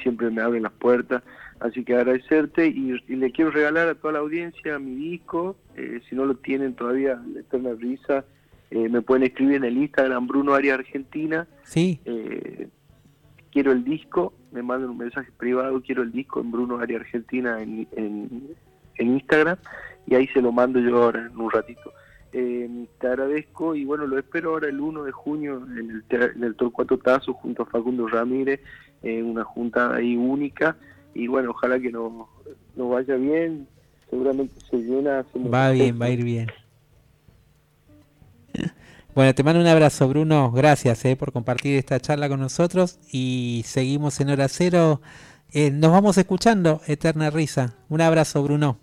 siempre me abren las puertas. Así que agradecerte y, y le quiero regalar a toda la audiencia mi disco. eh, si no lo tienen todavía, La Eterna Risa, eh, me pueden escribir en el Instagram Bruno Aria Argentina. Sí. Eh, quiero el disco, me mandan un mensaje privado, quiero el disco en Bruno Aria Argentina en, en, en Instagram y ahí se lo mando yo ahora en un ratito. Eh, te agradezco y bueno, lo espero ahora el 1 de junio en el, en el Torcuato Tazo junto a Facundo Ramírez, eh, una junta ahí única y bueno, ojalá que nos, nos vaya bien, seguramente se llena. Va bien, va a ir bien. Bueno, te mando un abrazo, Bruno. Gracias eh, por compartir esta charla con nosotros y seguimos en hora cero. Eh, nos vamos escuchando, Eterna Risa. Un abrazo, Bruno.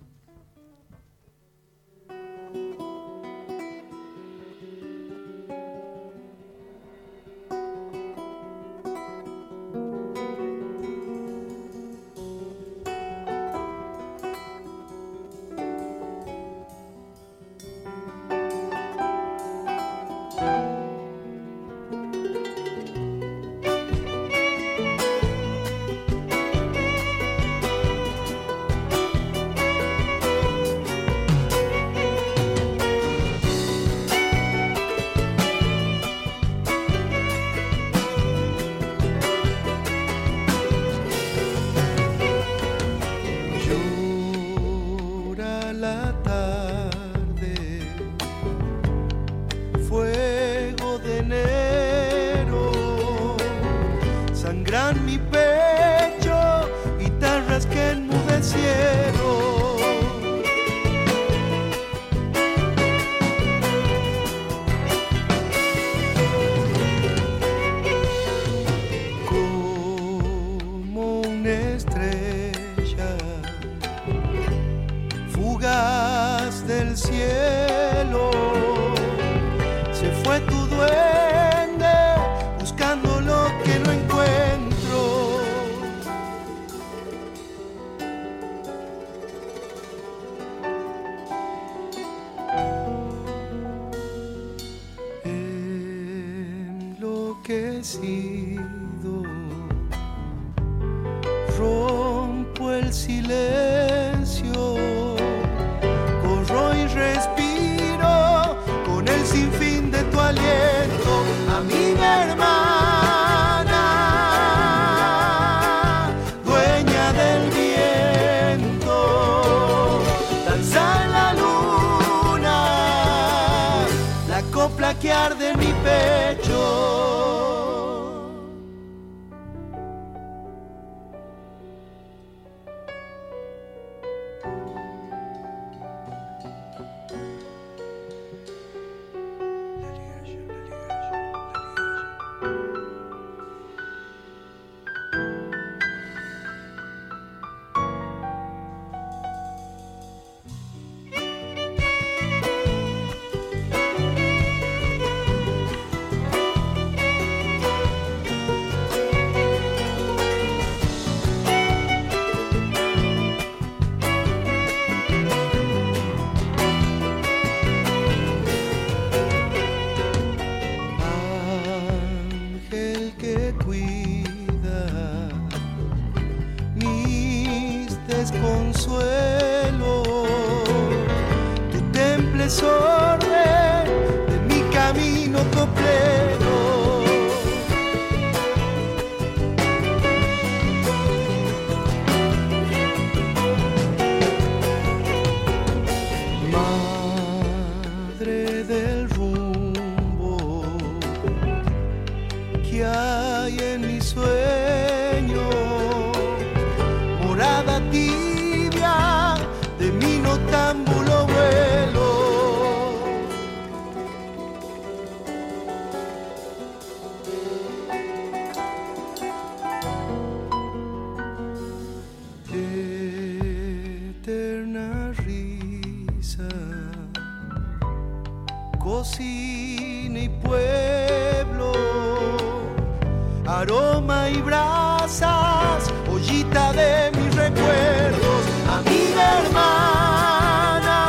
Y brasas, ollita de mis recuerdos, amiga hermana,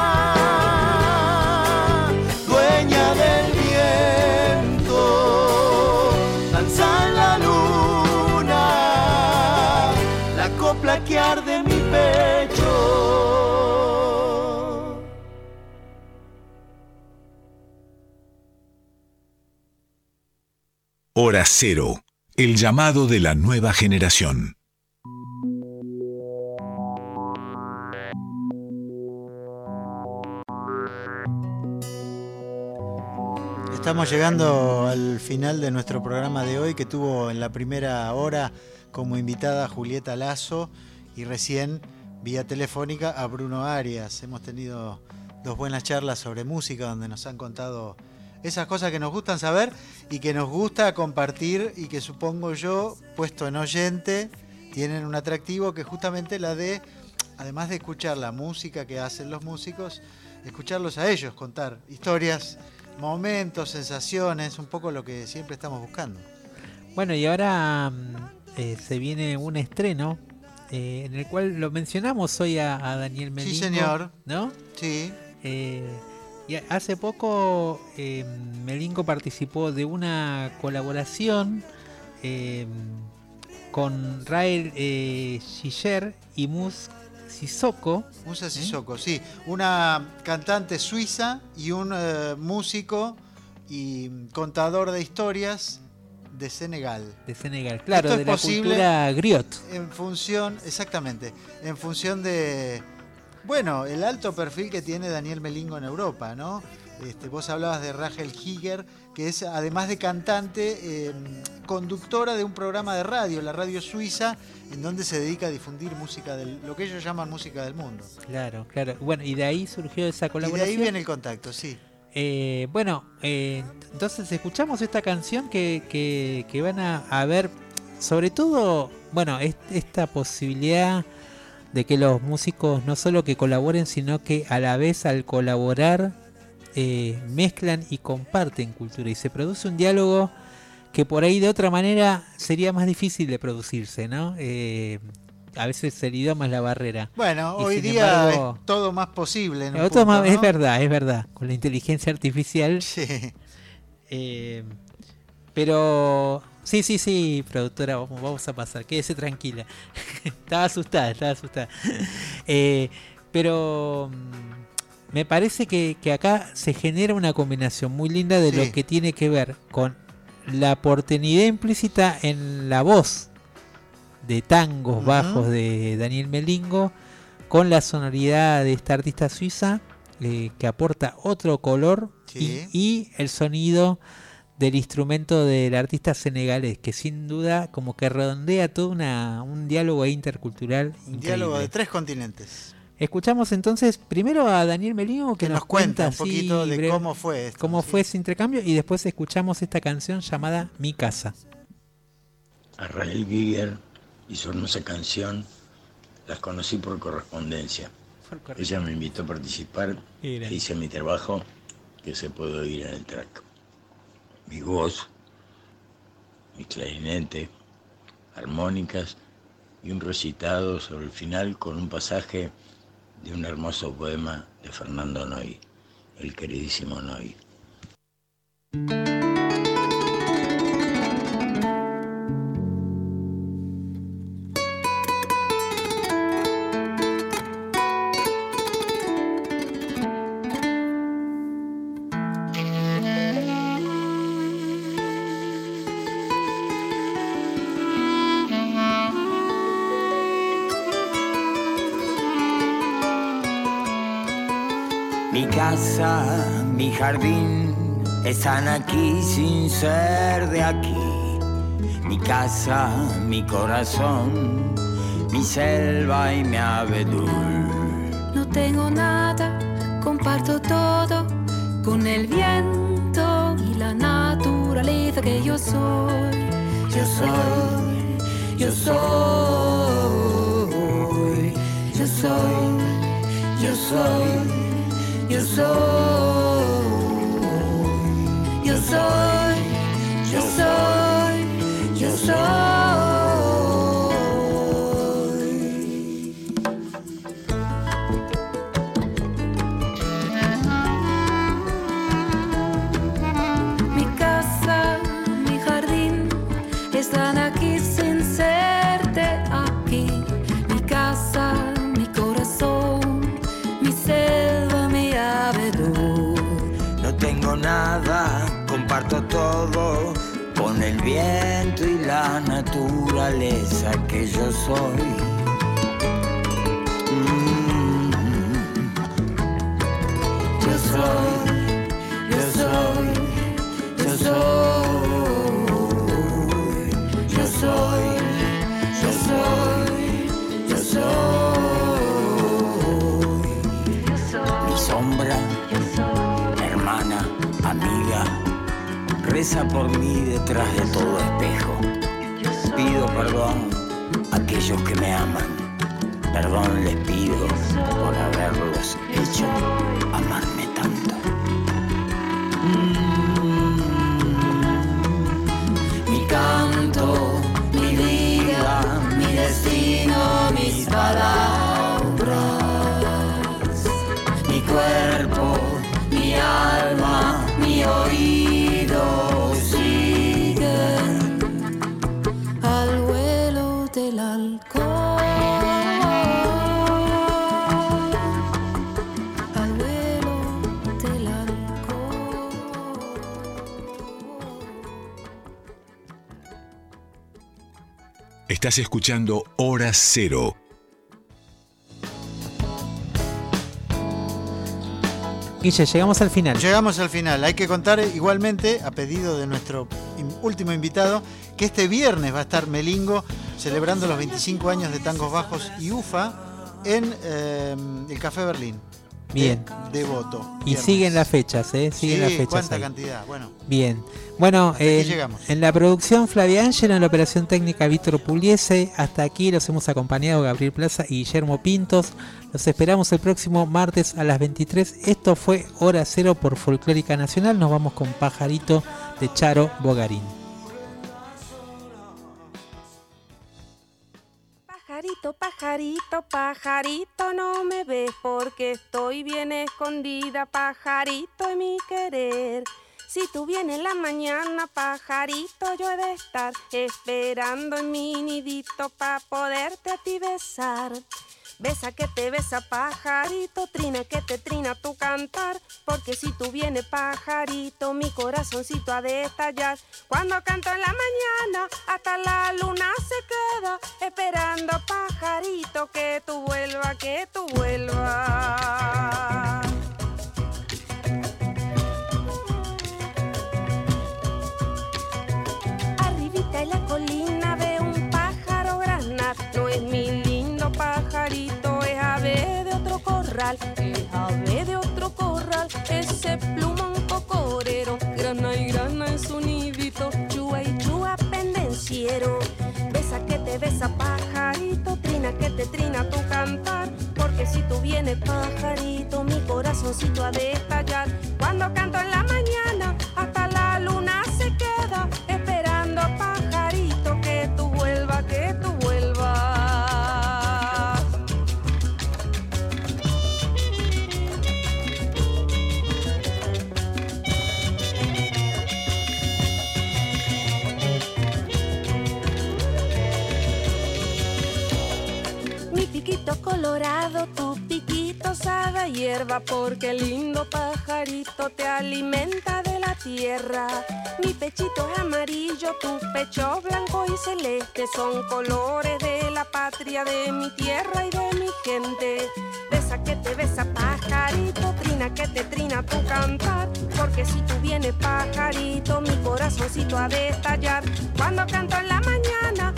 dueña del viento, danza en la luna, la copla que arde en mi pecho. Hora Cero, el llamado de la nueva generación. Estamos llegando al final de nuestro programa de hoy que tuvo en la primera hora como invitada Julieta Lazo y recién vía telefónica a Bruno Arias. Hemos tenido dos buenas charlas sobre música donde nos han contado esas cosas que nos gustan saber y que nos gusta compartir y que supongo yo, puesto en oyente, tienen un atractivo que es justamente la de, además de escuchar la música que hacen los músicos, escucharlos a ellos contar historias, momentos, sensaciones, un poco lo que siempre estamos buscando. Bueno, y ahora mm, eh, se viene un estreno eh, en el cual lo mencionamos hoy a, a Daniel Melingo. Sí, señor. ¿No? Sí. Eh, y hace poco eh, Melingo participó de una colaboración eh, con Rael eh, Giller y Mus Sissoko. Musa Sissoko, sí. Una cantante suiza y un eh, músico y contador de historias de Senegal. De Senegal, claro, Esto de la posible cultura griot. En función, exactamente, en función de, bueno, el alto perfil que tiene Daniel Melingo en Europa, ¿no? Este, vos hablabas de Rachel Higer, que es además de cantante, eh, conductora de un programa de radio, la radio suiza, en donde se dedica a difundir música del, lo que ellos llaman música del mundo. Claro, claro. Bueno, y de ahí surgió esa Y de colaboración. ahí viene el contacto, sí. Eh, bueno, eh, entonces escuchamos esta canción que, que- que van a, a ver, sobre todo, bueno, es- esta posibilidad de que los músicos no solo que colaboren, sino que a la vez al colaborar eh, mezclan y comparten cultura y se produce un diálogo que por ahí de otra manera sería más difícil de producirse, ¿no? Eh, a veces el idioma es la barrera. Bueno, Y hoy día embargo- es todo más posible. en un otro punto, más- Es ¿no? verdad, es verdad. Con la inteligencia artificial. Eh, pero. Sí, sí, sí, productora, vamos, vamos a pasar. Quédese tranquila. estaba asustada, estaba asustada. Eh, pero. mm, Me parece que, que acá se genera una combinación muy linda de Sí. lo que tiene que ver con la porteñidad implícita en la voz de tangos bajos de Daniel Melingo con la sonoridad de esta artista suiza eh, que aporta otro color Sí. y, y el sonido del instrumento del artista senegalés que sin duda como que redondea todo una, un diálogo intercultural Un increíble. diálogo de tres continentes. Escuchamos entonces primero a Daniel Melingo que, Que nos, nos cuenta un poquito de breve- cómo fue esto, cómo fue ese intercambio y después escuchamos esta canción llamada Mi casa. A Rael Giger y su hermosa canción las conocí por correspondencia. Ella me invitó a participar, Mira. hice mi trabajo que se puede oír en el track. Mi voz, mi clarinete, armónicas y un recitado sobre el final con un pasaje de un hermoso poema de Fernando Noy, el queridísimo Noy. Jardín están aquí sin ser de aquí. Mi casa, mi corazón, mi selva y mi abedul. No tengo nada, comparto todo con el viento y la naturaleza que yo soy. Yo soy, yo soy, yo soy, yo soy, yo soy, yo soy, yo soy, yo soy. Viento y la naturaleza que yo soy. Reza por mí detrás de todo espejo. Pido perdón a aquellos que me aman. Perdón les pido por haberlos hecho amarme tanto. Mm. Mi canto, mi vida, mi destino, mis palabras, mi cuerpo, Estás escuchando Hora Cero. Guille, llegamos al final. Llegamos al final. Hay que contar igualmente, a pedido de nuestro último invitado, que este viernes va a estar Melingo celebrando los 25 años de Tangos Bajos y UFA en eh, el Café Berlín. Bien. De, Devoto. Y viernes. siguen las fechas, ¿eh? Siguen Sí, las fechas. cuánta ahí. cantidad. Bueno. Bien. Bueno, llegamos. en la producción Flavia Ángela, en la operación técnica Víctor Pugliese. Hasta aquí los hemos acompañado Gabriel Plaza y Guillermo Pintos. Los esperamos el próximo martes a las 23. Esto fue Hora Cero por Folclórica Nacional. Nos vamos con Pajarito de Charo Bogarín. Pajarito, pajarito, pajarito, no me ves porque estoy bien escondida, pajarito en mi querer. Si tú vienes en la mañana, pajarito, yo he de estar esperando en mi nidito para poderte a ti besar. Besa que te besa pajarito, trina que te trina tu cantar, porque si tú vienes pajarito, mi corazoncito ha de estallar. Cuando canto en la mañana, hasta la luna se queda, esperando pajarito que tú vuelvas, que tú vuelvas. Corral. Es ave de otro corral, ese plumón cocorero. Grana y grana en su nidito, chua y chua pendenciero. Besa que te besa pajarito, trina que te trina tu cantar. Porque si tú vienes pajarito, mi corazoncito ha de estallar. Cuando canto en la mañana, hasta colorado, tu piquito sabe a hierba, porque el lindo pajarito te alimenta de la tierra. Mi pechito es amarillo, tu pecho blanco y celeste, son colores de la patria, de mi tierra y de mi gente. Besa besa, que te besa, pajarito, trina, que te trina tu cantar. Porque si tú vienes, pajarito, mi corazoncito ha de estallar. Cuando canto en la mañana,